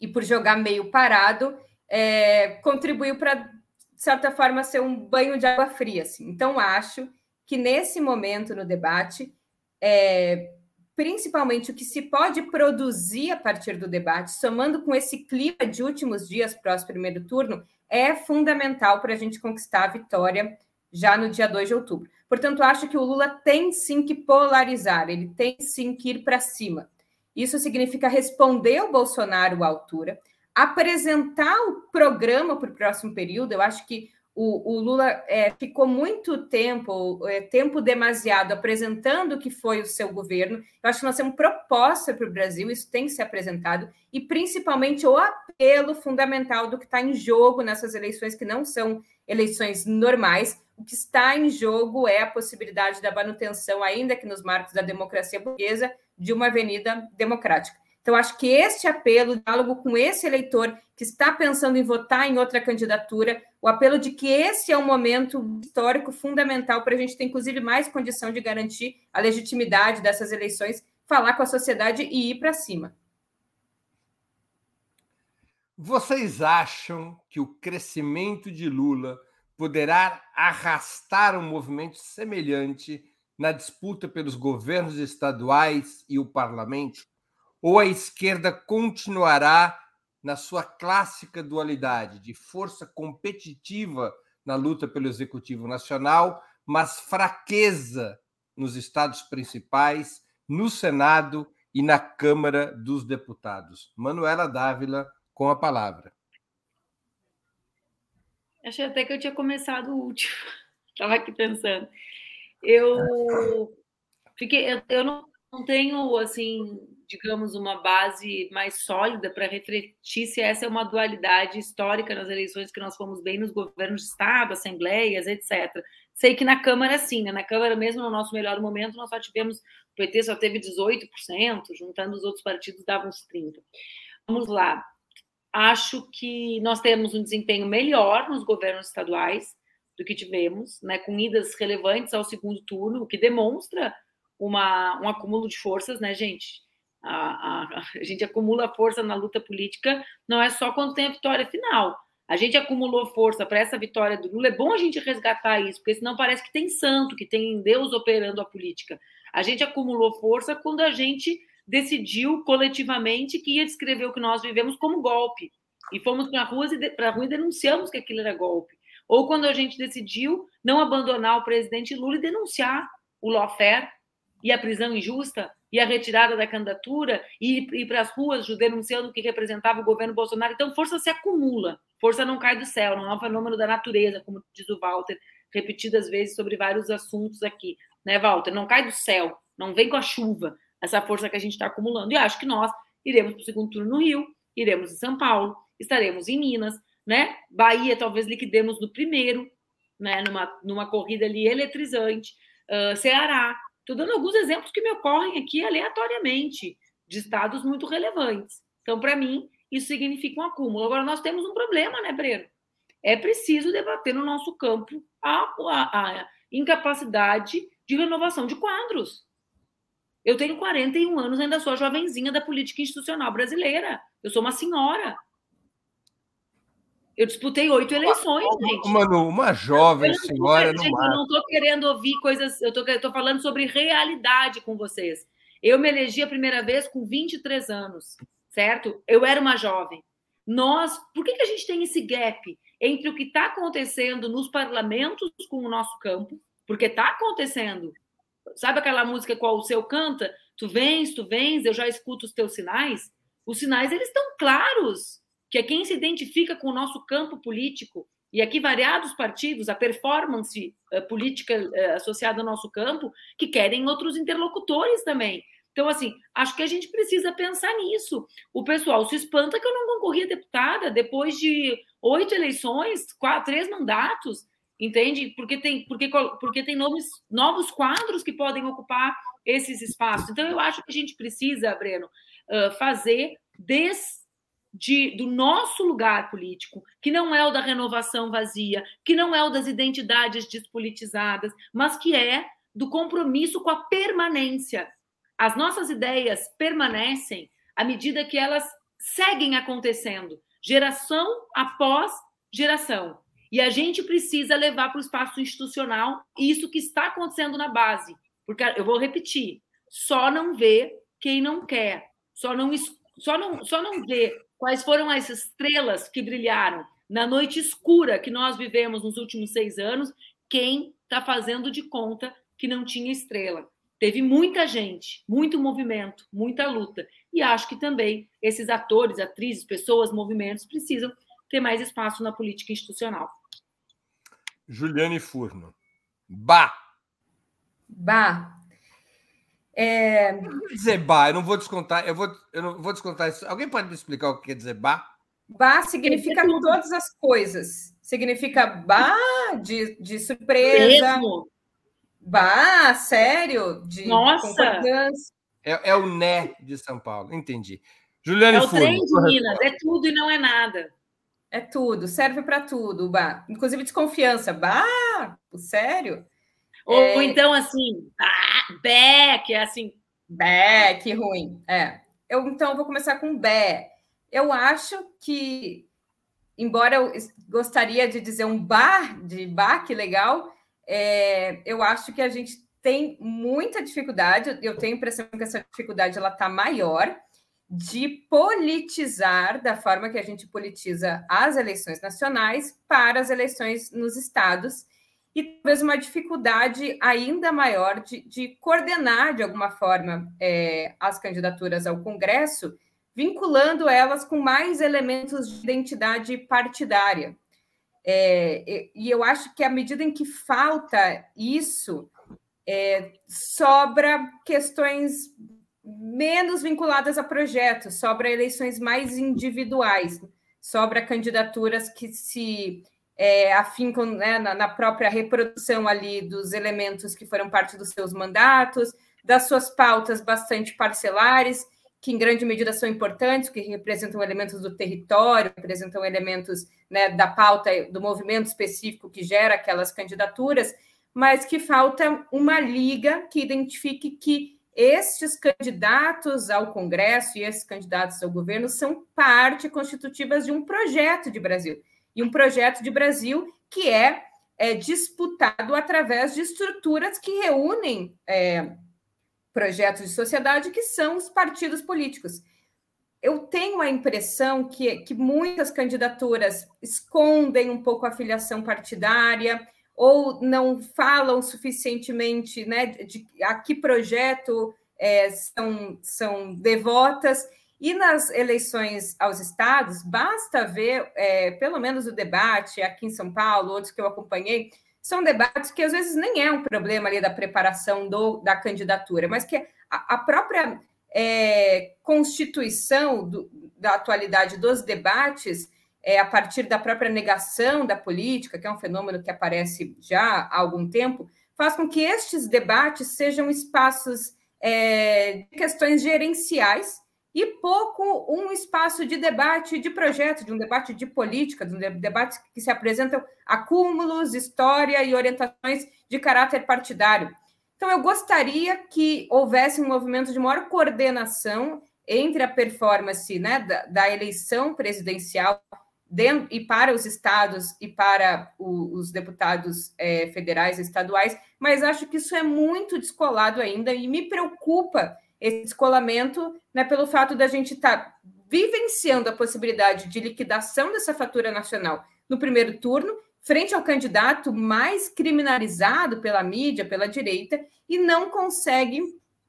e por jogar meio parado, é, contribuiu para, de certa forma, ser um banho de água fria. Assim. Então, acho que nesse momento no debate, é, principalmente o que se pode produzir a partir do debate, somando com esse clima de últimos dias pós primeiro turno, é fundamental para a gente conquistar a vitória já no dia 2 de outubro. Portanto, acho que o Lula tem sim que polarizar, ele tem sim que ir para cima. Isso significa responder o Bolsonaro à altura, apresentar o programa para o próximo período. Eu acho que o, o Lula é, ficou muito tempo, é, tempo demasiado, apresentando o que foi o seu governo. Eu acho que nós temos proposta para o Brasil, isso tem que ser apresentado, e principalmente o apelo fundamental do que está em jogo nessas eleições, que não são eleições normais. O que está em jogo é a possibilidade da manutenção, ainda que nos marcos da democracia burguesa, de uma avenida democrática. Então, acho que este apelo, o diálogo com esse eleitor que está pensando em votar em outra candidatura, o apelo de que esse é um momento histórico fundamental para a gente ter, inclusive, mais condição de garantir a legitimidade dessas eleições, falar com a sociedade e ir para cima. Vocês acham que o crescimento de Lula poderá arrastar um movimento semelhante na disputa pelos governos estaduais e o parlamento? Ou a esquerda continuará na sua clássica dualidade de força competitiva na luta pelo executivo nacional, mas fraqueza nos estados principais, no Senado e na Câmara dos Deputados. Manuela Dávila com a palavra. Achei até que eu tinha começado o último. [laughs] Estava aqui pensando. Eu fiquei, eu, eu não, não tenho assim digamos, uma base mais sólida para refletir se essa é uma dualidade histórica nas eleições que nós fomos bem nos governos de Estado, assembleias, etc. Sei que na Câmara, sim, né? na Câmara, mesmo no nosso melhor momento, nós só tivemos, o PT só teve 18%, juntando os outros partidos, dava uns 30%. Vamos lá. Acho que nós temos um desempenho melhor nos governos estaduais do que tivemos, né, com idas relevantes ao segundo turno, o que demonstra uma, um acúmulo de forças, né, gente? A, a, a gente acumula força na luta política, não é só quando tem a vitória final. A gente acumulou força para essa vitória do Lula. É bom a gente resgatar isso, porque senão parece que tem santo, que tem Deus operando a política. A gente acumulou força quando a gente decidiu coletivamente que ia descrever o que nós vivemos como golpe. E fomos para a rua, rua e denunciamos que aquilo era golpe. ou quando a gente decidiu não abandonar o presidente Lula e denunciar o lawfare e a prisão injusta e a retirada da candidatura e ir para as ruas denunciando o que representava o governo Bolsonaro. Então, força se acumula, força não cai do céu, não é um fenômeno da natureza, como diz o Walter repetidas vezes sobre vários assuntos aqui, né, Walter? Não cai do céu, não vem com a chuva essa força que a gente está acumulando. E acho que nós iremos para o segundo turno no Rio, iremos em São Paulo, estaremos em Minas, né? Bahia talvez liquidemos no primeiro, né? Numa, numa corrida ali eletrizante. Uh, Ceará. Estou dando alguns exemplos que me ocorrem aqui aleatoriamente, de estados muito relevantes. Então, para mim, isso significa um acúmulo. Agora, nós temos um problema, né, Breno? É preciso debater no nosso campo a, a, a incapacidade de renovação de quadros. Eu tenho 41 anos, ainda sou a jovenzinha da política institucional brasileira. Eu sou uma senhora. Eu disputei oito eleições, uma, gente. Mano, uma jovem não, senhora gente, Eu não estou querendo ouvir coisas, eu estou falando sobre realidade com vocês. Eu me elegi a primeira vez com 23 anos, certo? Eu era uma jovem. Nós, por que, que a gente tem esse gap entre o que está acontecendo nos parlamentos com o nosso campo, porque está acontecendo, Sabe aquela música qual o seu canta? Tu vens, tu vens, eu já escuto os teus sinais. Os sinais eles estão claros, que é quem se identifica com o nosso campo político e aqui variados partidos, a performance uh, política uh, associada ao nosso campo, que querem outros interlocutores também. Então, assim, acho que a gente precisa pensar nisso. O pessoal se espanta que eu não concorri a deputada depois de oito eleições, quatro, três mandatos entende? Porque tem, porque, porque tem novos, novos quadros que podem ocupar esses espaços. Então, eu acho que a gente precisa, Breno, fazer des, de, do nosso lugar político, que não é o da renovação vazia, que não é o das identidades despolitizadas, mas que é do compromisso com a permanência. As nossas ideias permanecem à medida que elas seguem acontecendo, geração após geração. E a gente precisa levar para o espaço institucional isso que está acontecendo na base. Porque eu vou repetir: só não vê quem não quer, só não, só não, só não vê quais foram as estrelas que brilharam na noite escura que nós vivemos nos últimos seis anos, quem está fazendo de conta que não tinha estrela. Teve muita gente, muito movimento, muita luta. E acho que também esses atores, atrizes, pessoas, movimentos precisam ter mais espaço na política institucional. Juliane Furno. Bah! Bah! É... dizer bah, eu não vou descontar, eu vou, eu não vou descontar isso. Alguém pode me explicar o que quer dizer bah? Bah significa todas as coisas. Significa bah de, de surpresa. Mesmo? Bah, sério? De Nossa! É, é, o né de São Paulo, entendi. Juliane é o trem de Minas, é tudo e não é nada. É tudo, serve para tudo, bah. Inclusive desconfiança, bah, sério? Ou, é... então assim, ah, bé, que é assim. Bé, que ruim. É. Eu então vou começar com bé. Eu acho que, embora eu gostaria de dizer um bar de bar, que legal, é, eu acho que a gente tem muita dificuldade. Eu tenho a impressão que essa dificuldade ela está maior de politizar da forma que a gente politiza as eleições nacionais para as eleições nos estados e talvez uma dificuldade ainda maior de, de coordenar de alguma forma é, as candidaturas ao Congresso, vinculando elas com mais elementos de identidade partidária. É, e eu acho que à medida em que falta isso, é, sobra questões menos vinculadas a projetos, sobra eleições mais individuais, sobra candidaturas que se é, né, na, na, própria reprodução ali dos elementos que foram parte dos seus mandatos, das suas pautas bastante parcelares, que em grande medida são importantes, que representam elementos do território, representam elementos né, da pauta do movimento específico que gera aquelas candidaturas, mas que falta uma liga que identifique que estes candidatos ao Congresso e esses candidatos ao governo são parte constitutivas de um projeto de Brasil. E um projeto de Brasil que é, é disputado através de estruturas que reúnem é, projetos de sociedade, que são os partidos políticos. eu tenho a impressão que, que muitas candidaturas escondem um pouco a filiação partidária ou não falam suficientemente né, de a que projeto é, são, são devotas. E nas eleições aos estados, basta ver, é, pelo menos o debate aqui em São Paulo, outros que eu acompanhei, são debates que às vezes nem é um problema ali da preparação do, da candidatura, mas que a, a própria é, constituição do, da atualidade dos debates, é, a partir da própria negação da política, que é um fenômeno que aparece já há algum tempo, faz com que estes debates sejam espaços é, de questões gerenciais e pouco um espaço de debate de projeto, de um debate de política, de um debate que se apresentam acúmulos, história e orientações de caráter partidário. Então, eu gostaria que houvesse um movimento de maior coordenação entre a performance né, da, da eleição presidencial dentro, e para os estados e para o, os deputados é, federais e estaduais, mas acho que isso é muito descolado ainda e me preocupa esse descolamento né, pelo fato da gente estar tá vivenciando a possibilidade de liquidação dessa fatura nacional no primeiro turno frente ao candidato mais criminalizado pela mídia, pela direita, e não consegue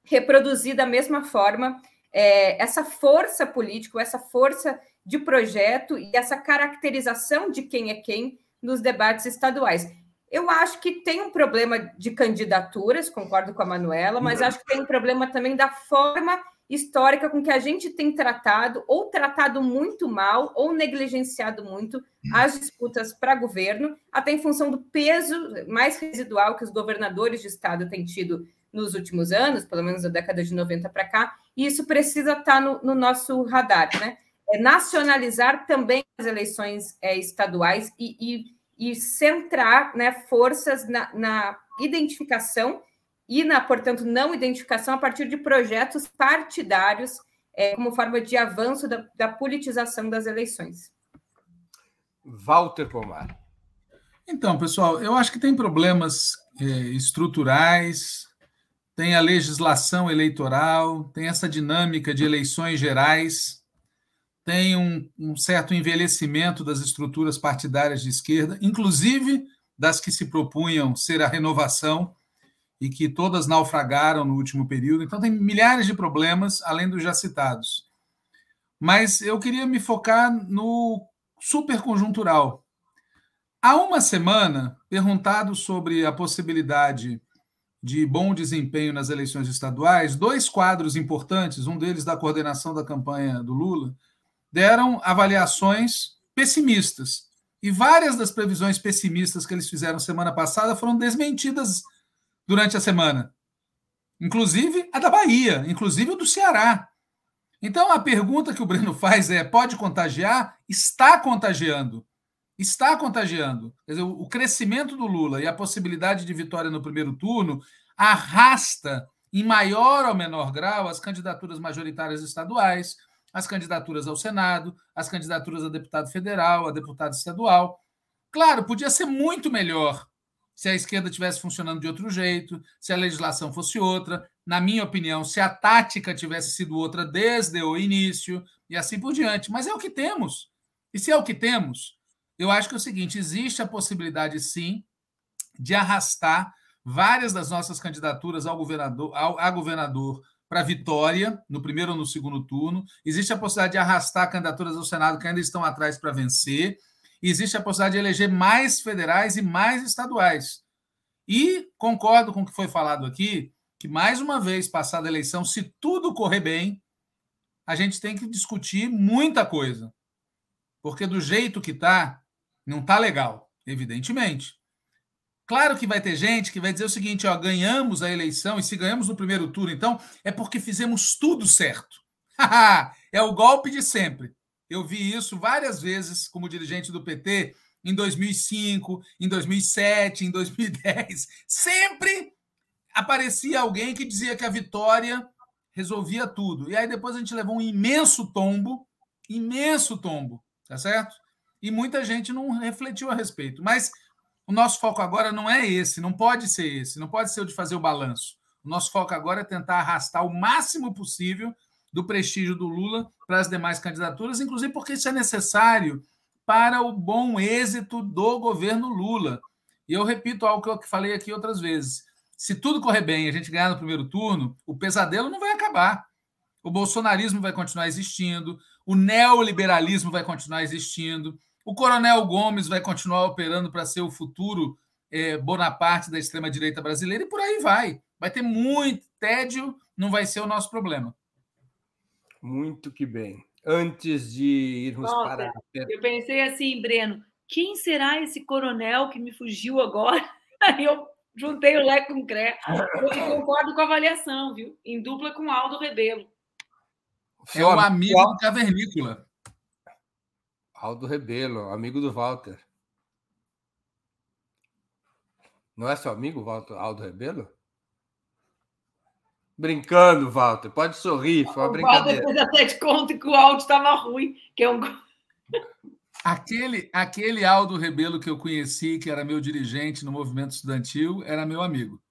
reproduzir da mesma forma é, essa força política, essa força de projeto e essa caracterização de quem é quem nos debates estaduais. Eu acho que tem um problema de candidaturas, concordo com a Manuela, mas acho que tem um problema também da forma histórica com que a gente tem tratado, ou tratado muito mal, ou negligenciado muito as disputas para governo, até em função do peso mais residual que os governadores de estado têm tido nos últimos anos, pelo menos da década de 90 para cá, e isso precisa estar tá no, no nosso radar, né? É nacionalizar também as eleições é, estaduais e, e, e, centrar né, forças na, na identificação e na, portanto, não identificação a partir de projetos partidários é, como forma de avanço da, da, politização das eleições. Walter Pomar. Então, pessoal, eu acho que tem problemas é, estruturais, tem a legislação eleitoral, tem essa dinâmica de eleições gerais, tem um, um certo envelhecimento das estruturas partidárias de esquerda, inclusive das que se propunham ser a renovação e que todas naufragaram no último período. Então, tem milhares de problemas, além dos já citados. Mas eu queria me focar no superconjuntural. Há uma semana, perguntado sobre a possibilidade de bom desempenho nas eleições estaduais, dois quadros importantes, um deles da coordenação da campanha do Lula, deram avaliações pessimistas. E várias das previsões pessimistas que eles fizeram semana passada foram desmentidas durante a semana. Inclusive a da Bahia, inclusive o do Ceará. Então a pergunta que o Breno faz é: pode contagiar? Está contagiando. Está contagiando. Dizer, o crescimento do Lula e a possibilidade de vitória no primeiro turno arrasta, em maior ou menor grau, as candidaturas majoritárias estaduais, as candidaturas ao Senado, as candidaturas a deputado federal, a deputado estadual. Claro, podia ser muito melhor se a esquerda tivesse funcionando de outro jeito, se a legislação fosse outra, na minha opinião, se a tática tivesse sido outra desde o início e assim por diante. Mas é o que temos. E se é o que temos, eu acho que é o seguinte: existe a possibilidade, sim, de arrastar várias das nossas candidaturas ao governador, ao, a governador para vitória no primeiro ou no segundo turno. Existe a possibilidade de arrastar candidaturas ao Senado que ainda estão atrás para vencer existe a possibilidade de eleger mais federais e mais estaduais. E concordo com o que foi falado aqui, que mais uma vez, passada a eleição, se tudo correr bem, a gente tem que discutir muita coisa. Porque do jeito que está, não está legal, evidentemente. Claro que vai ter gente que vai dizer o seguinte: ó, ganhamos a eleição, e se ganhamos no primeiro turno, então, é porque fizemos tudo certo. [laughs] é o golpe de sempre. Eu vi isso várias vezes como dirigente do PT em 2005, em 2007, em 2010. Sempre aparecia alguém que dizia que a vitória resolvia tudo. E aí depois a gente levou um imenso tombo, imenso tombo, tá certo? E muita gente não refletiu a respeito. Mas o nosso foco agora não é esse, não pode ser esse, não pode ser o de fazer o balanço. O nosso foco agora é tentar arrastar o máximo possível do prestígio do Lula para as demais candidaturas, inclusive porque isso é necessário para o bom êxito do governo Lula. E eu repito algo que eu falei aqui outras vezes. Se tudo correr bem e a gente ganhar no primeiro turno, o pesadelo não vai acabar. O bolsonarismo vai continuar existindo, o neoliberalismo vai continuar existindo, o Coronel Gomes vai continuar operando para ser o futuro é, Bonaparte da extrema-direita brasileira e por aí vai. Vai ter muito tédio, não vai ser o nosso problema. Muito que bem. Antes de irmos Nossa, para. Eu pensei assim, Breno, quem será esse coronel que me fugiu agora? [laughs] Aí eu juntei o Leco com o Cré. Eu concordo com a avaliação, viu? Em dupla com Aldo Rebelo. É o amigo do Cavernícola. Aldo Rebelo, amigo do Walter. Não é seu amigo, Walter, Aldo Rebelo? Brincando, Walter. Pode sorrir, foi uma brincadeira. Walter fez até de conta que o áudio estava ruim, que é um. Aquele, aquele Aldo Rebelo que eu conheci, que era meu dirigente no movimento estudantil, era meu amigo.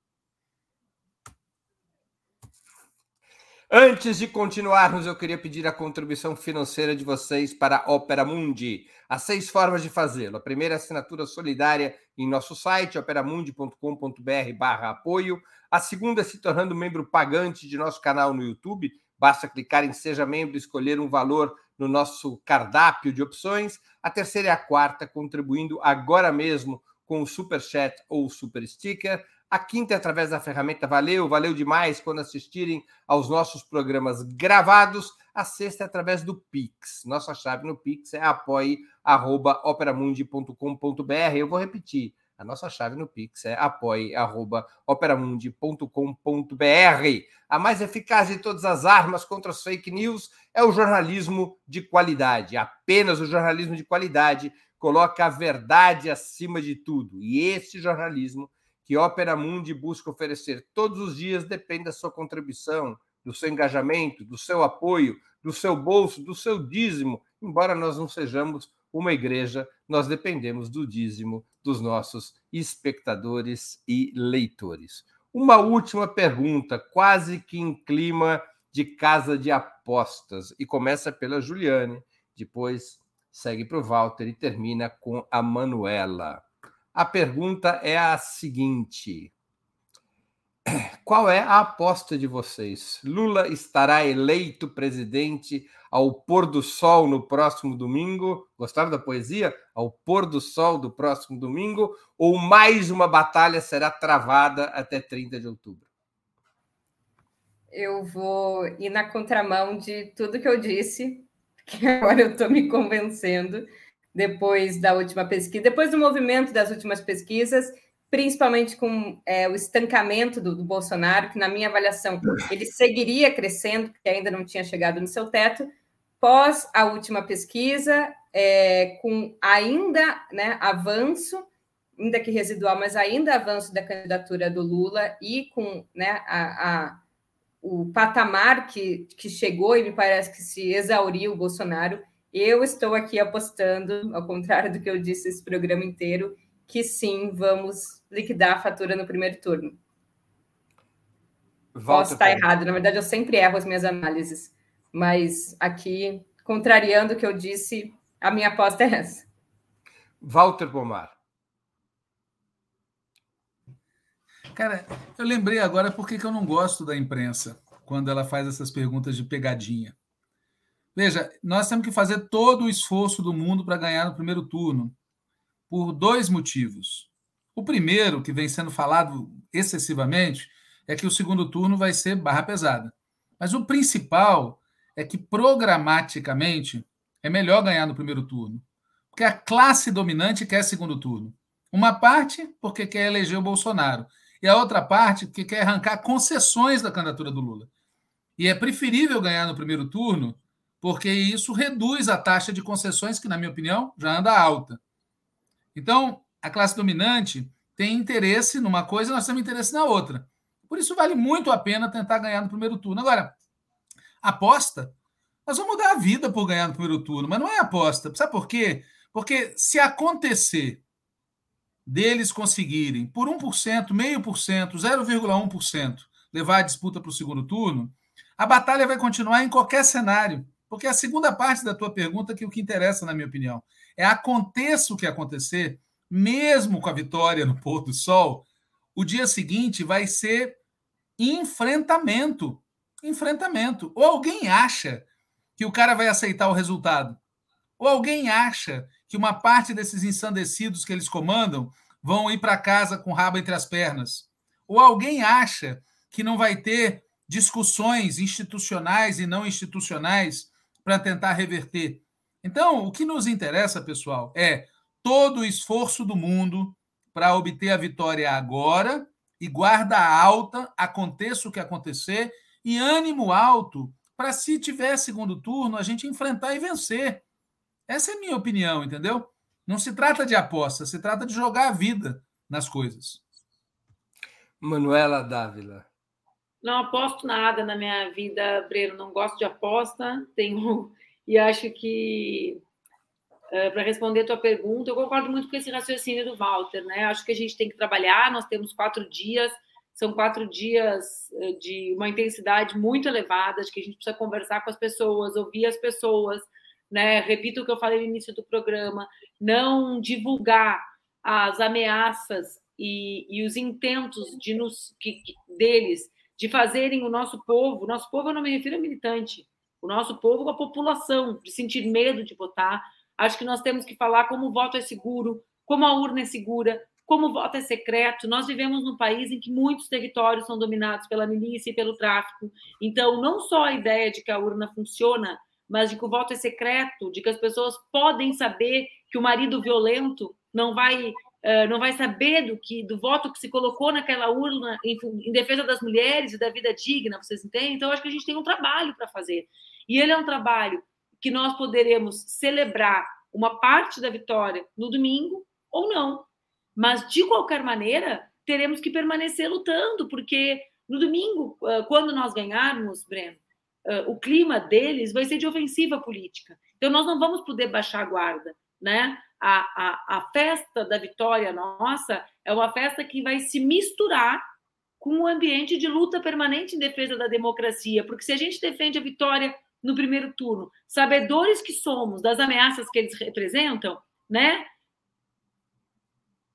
Antes de continuarmos, eu queria pedir a contribuição financeira de vocês para a Opera Mundi. Há seis formas de fazê-lo. A primeira é assinatura solidária em nosso site, operamundi.com.br barra apoio. A segunda é se tornando membro pagante de nosso canal no YouTube. Basta clicar em Seja Membro e escolher um valor no nosso cardápio de opções. A terceira e a quarta, contribuindo agora mesmo com o Super Chat ou Super Sticker. A quinta é através da ferramenta Valeu, valeu demais quando assistirem aos nossos programas gravados. A sexta é através do Pix. Nossa chave no Pix é apoie.operamundi.com.br. Eu vou repetir. A nossa chave no Pix é apoie.operamundi.com.br. A mais eficaz de todas as armas contra as fake news é o jornalismo de qualidade. Apenas o jornalismo de qualidade coloca a verdade acima de tudo. E esse jornalismo que Opera Mundi busca oferecer todos os dias depende da sua contribuição, do seu engajamento, do seu apoio, do seu bolso, do seu dízimo. Embora nós não sejamos uma igreja, nós dependemos do dízimo dos nossos espectadores e leitores. Uma última pergunta, quase que em clima de casa de apostas, e começa pela Juliane, depois segue para o Walter e termina com a Manuela. A pergunta é a seguinte: qual é a aposta de vocês? Lula estará eleito presidente ao pôr do sol no próximo domingo? Gostaram da poesia? Ao pôr do sol do próximo domingo? Ou mais uma batalha será travada até 30 de outubro? Eu vou ir na contramão de tudo que eu disse, que [laughs] agora eu estou me convencendo depois da última pesquisa, depois do movimento das últimas pesquisas, principalmente com é, o estancamento do, do, Bolsonaro, que na minha avaliação ele seguiria crescendo, porque ainda não tinha chegado no seu teto, pós a última pesquisa, é, com ainda né, avanço, ainda que residual, mas ainda avanço da candidatura do Lula e com né, a, a, o patamar que, que chegou e me parece que se exauriu o Bolsonaro, eu estou aqui apostando, ao contrário do que eu disse esse programa inteiro, que sim, vamos liquidar a fatura no primeiro turno. Volta Posso estar errado, na verdade eu sempre erro as minhas análises, mas aqui, contrariando o que eu disse, a minha aposta é essa. Walter Bomar. Cara, eu lembrei agora por que eu não gosto da imprensa quando ela faz essas perguntas de pegadinha. Veja, nós temos que fazer todo o esforço do mundo para ganhar no primeiro turno, por dois motivos. O primeiro, que vem sendo falado excessivamente, é que o segundo turno vai ser barra pesada. Mas o principal é que, programaticamente, é melhor ganhar no primeiro turno. Porque a classe dominante quer segundo turno. Uma parte porque quer eleger o Bolsonaro, e a outra parte porque quer arrancar concessões da candidatura do Lula. E é preferível ganhar no primeiro turno porque isso reduz a taxa de concessões, que, na minha opinião, já anda alta. Então, a classe dominante tem interesse numa coisa, nós temos interesse na outra. Por isso, vale muito a pena tentar ganhar no primeiro turno. Agora, aposta, nós vamos dar a vida por ganhar no primeiro turno, mas não é aposta. Sabe por quê? Porque se acontecer deles conseguirem, por 1%, meio por cento, 0,1%, levar a disputa para o segundo turno, A batalha vai continuar em qualquer cenário, porque a segunda parte da tua pergunta que é o que interessa, na minha opinião, é aconteça o que acontecer, mesmo com a vitória no pôr do sol, o dia seguinte vai ser enfrentamento. Enfrentamento. Ou alguém acha que o cara vai aceitar o resultado? Ou alguém acha que uma parte desses ensandecidos que eles comandam vão ir para casa com o rabo entre as pernas? Ou alguém acha que não vai ter discussões institucionais e não institucionais para tentar reverter? Então, o que nos interessa, pessoal, é todo o esforço do mundo para obter a vitória agora e guarda alta, aconteça o que acontecer, e ânimo alto para, se tiver segundo turno, a gente enfrentar e vencer. Essa é a minha opinião, entendeu? Não se trata de aposta, se trata de jogar a vida nas coisas. Manuela Dávila. Não aposto nada na minha vida, Breno. Não gosto de aposta. Tenho [laughs] e acho que Uh, para responder a tua pergunta, eu concordo muito com esse raciocínio do Walter, né? Acho que a gente tem que trabalhar, nós temos quatro dias, são quatro dias uh, de uma intensidade muito elevada, acho que a gente precisa conversar com as pessoas, ouvir as pessoas, né? Repito o que eu falei no início do programa, não divulgar as ameaças e, e os intentos de nos, que, que, deles de fazerem o nosso povo, nosso povo eu não me refiro a militante, o nosso povo, a população, de sentir medo de votar, Acho que nós temos que falar como o voto é seguro, como a urna é segura, como o voto é secreto. Nós vivemos num país em que muitos territórios são dominados pela milícia e pelo tráfico. Então, não só a ideia de que a urna funciona, mas de que o voto é secreto, de que as pessoas podem saber que o marido violento não vai não vai saber do que do voto que se colocou naquela urna em, em, defesa das mulheres e da vida digna, vocês entendem? Então, acho que a gente tem um trabalho para fazer. E ele é um trabalho que nós poderemos celebrar uma parte da vitória no domingo ou não. Mas, de qualquer maneira, teremos que permanecer lutando, porque no domingo, quando nós ganharmos, Breno, o clima deles vai ser de ofensiva política. Então, nós não vamos poder baixar a guarda. Né? A, a, a festa da vitória nossa é uma festa que vai se misturar com um ambiente de luta permanente em defesa da democracia, porque se a gente defende a vitória no primeiro turno, sabedores que somos das ameaças que eles representam, né?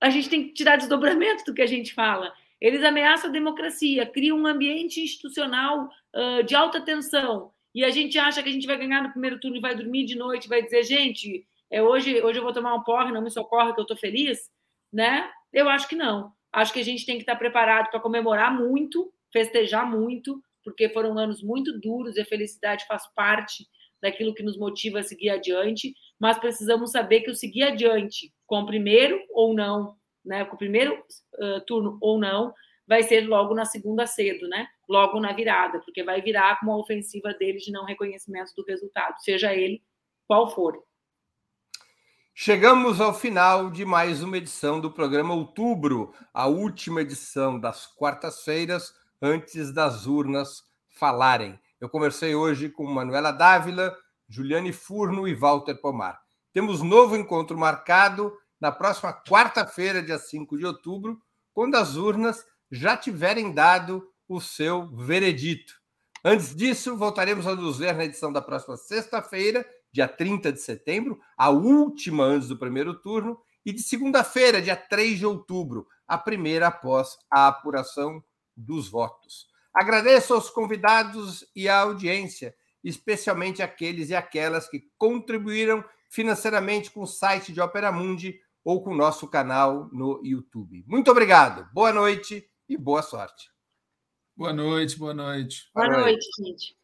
A gente tem que tirar desdobramento do que a gente fala. Eles ameaçam a democracia, criam um ambiente institucional uh, de alta tensão, e a gente acha que a gente vai ganhar no primeiro turno e vai dormir de noite, vai dizer, gente, é hoje, hoje eu vou tomar um porre, não me socorre que eu estou feliz, né? Eu acho que não. Acho que a gente tem que estar preparado para comemorar muito, festejar muito, porque foram anos muito duros e a felicidade faz parte daquilo que nos motiva a seguir adiante, mas precisamos saber que o seguir adiante, com o primeiro ou não, né, com o primeiro uh, turno ou não, vai ser logo na segunda cedo, né? Logo na virada, porque vai virar com uma ofensiva dele de não reconhecimento do resultado, seja ele qual for. Chegamos ao final de mais uma edição do programa Outubro, a última edição das quartas-feiras antes das urnas falarem. Eu conversei hoje com Manuela Dávila, Juliane Furno e Walter Pomar. Temos novo encontro marcado na próxima quarta-feira, dia 5 de outubro, quando as urnas já tiverem dado o seu veredito. Antes disso, voltaremos a nos ver na edição da próxima sexta-feira, dia 30 de setembro, a última antes do primeiro turno, e de segunda-feira, dia 3 de outubro, a primeira após a apuração dos votos. Agradeço aos convidados e à audiência, especialmente aqueles e aquelas que contribuíram financeiramente com o site de Opera Mundi ou com o nosso canal no YouTube. Muito obrigado, boa noite e boa sorte. Boa noite, boa noite. Boa, boa noite, noite, gente.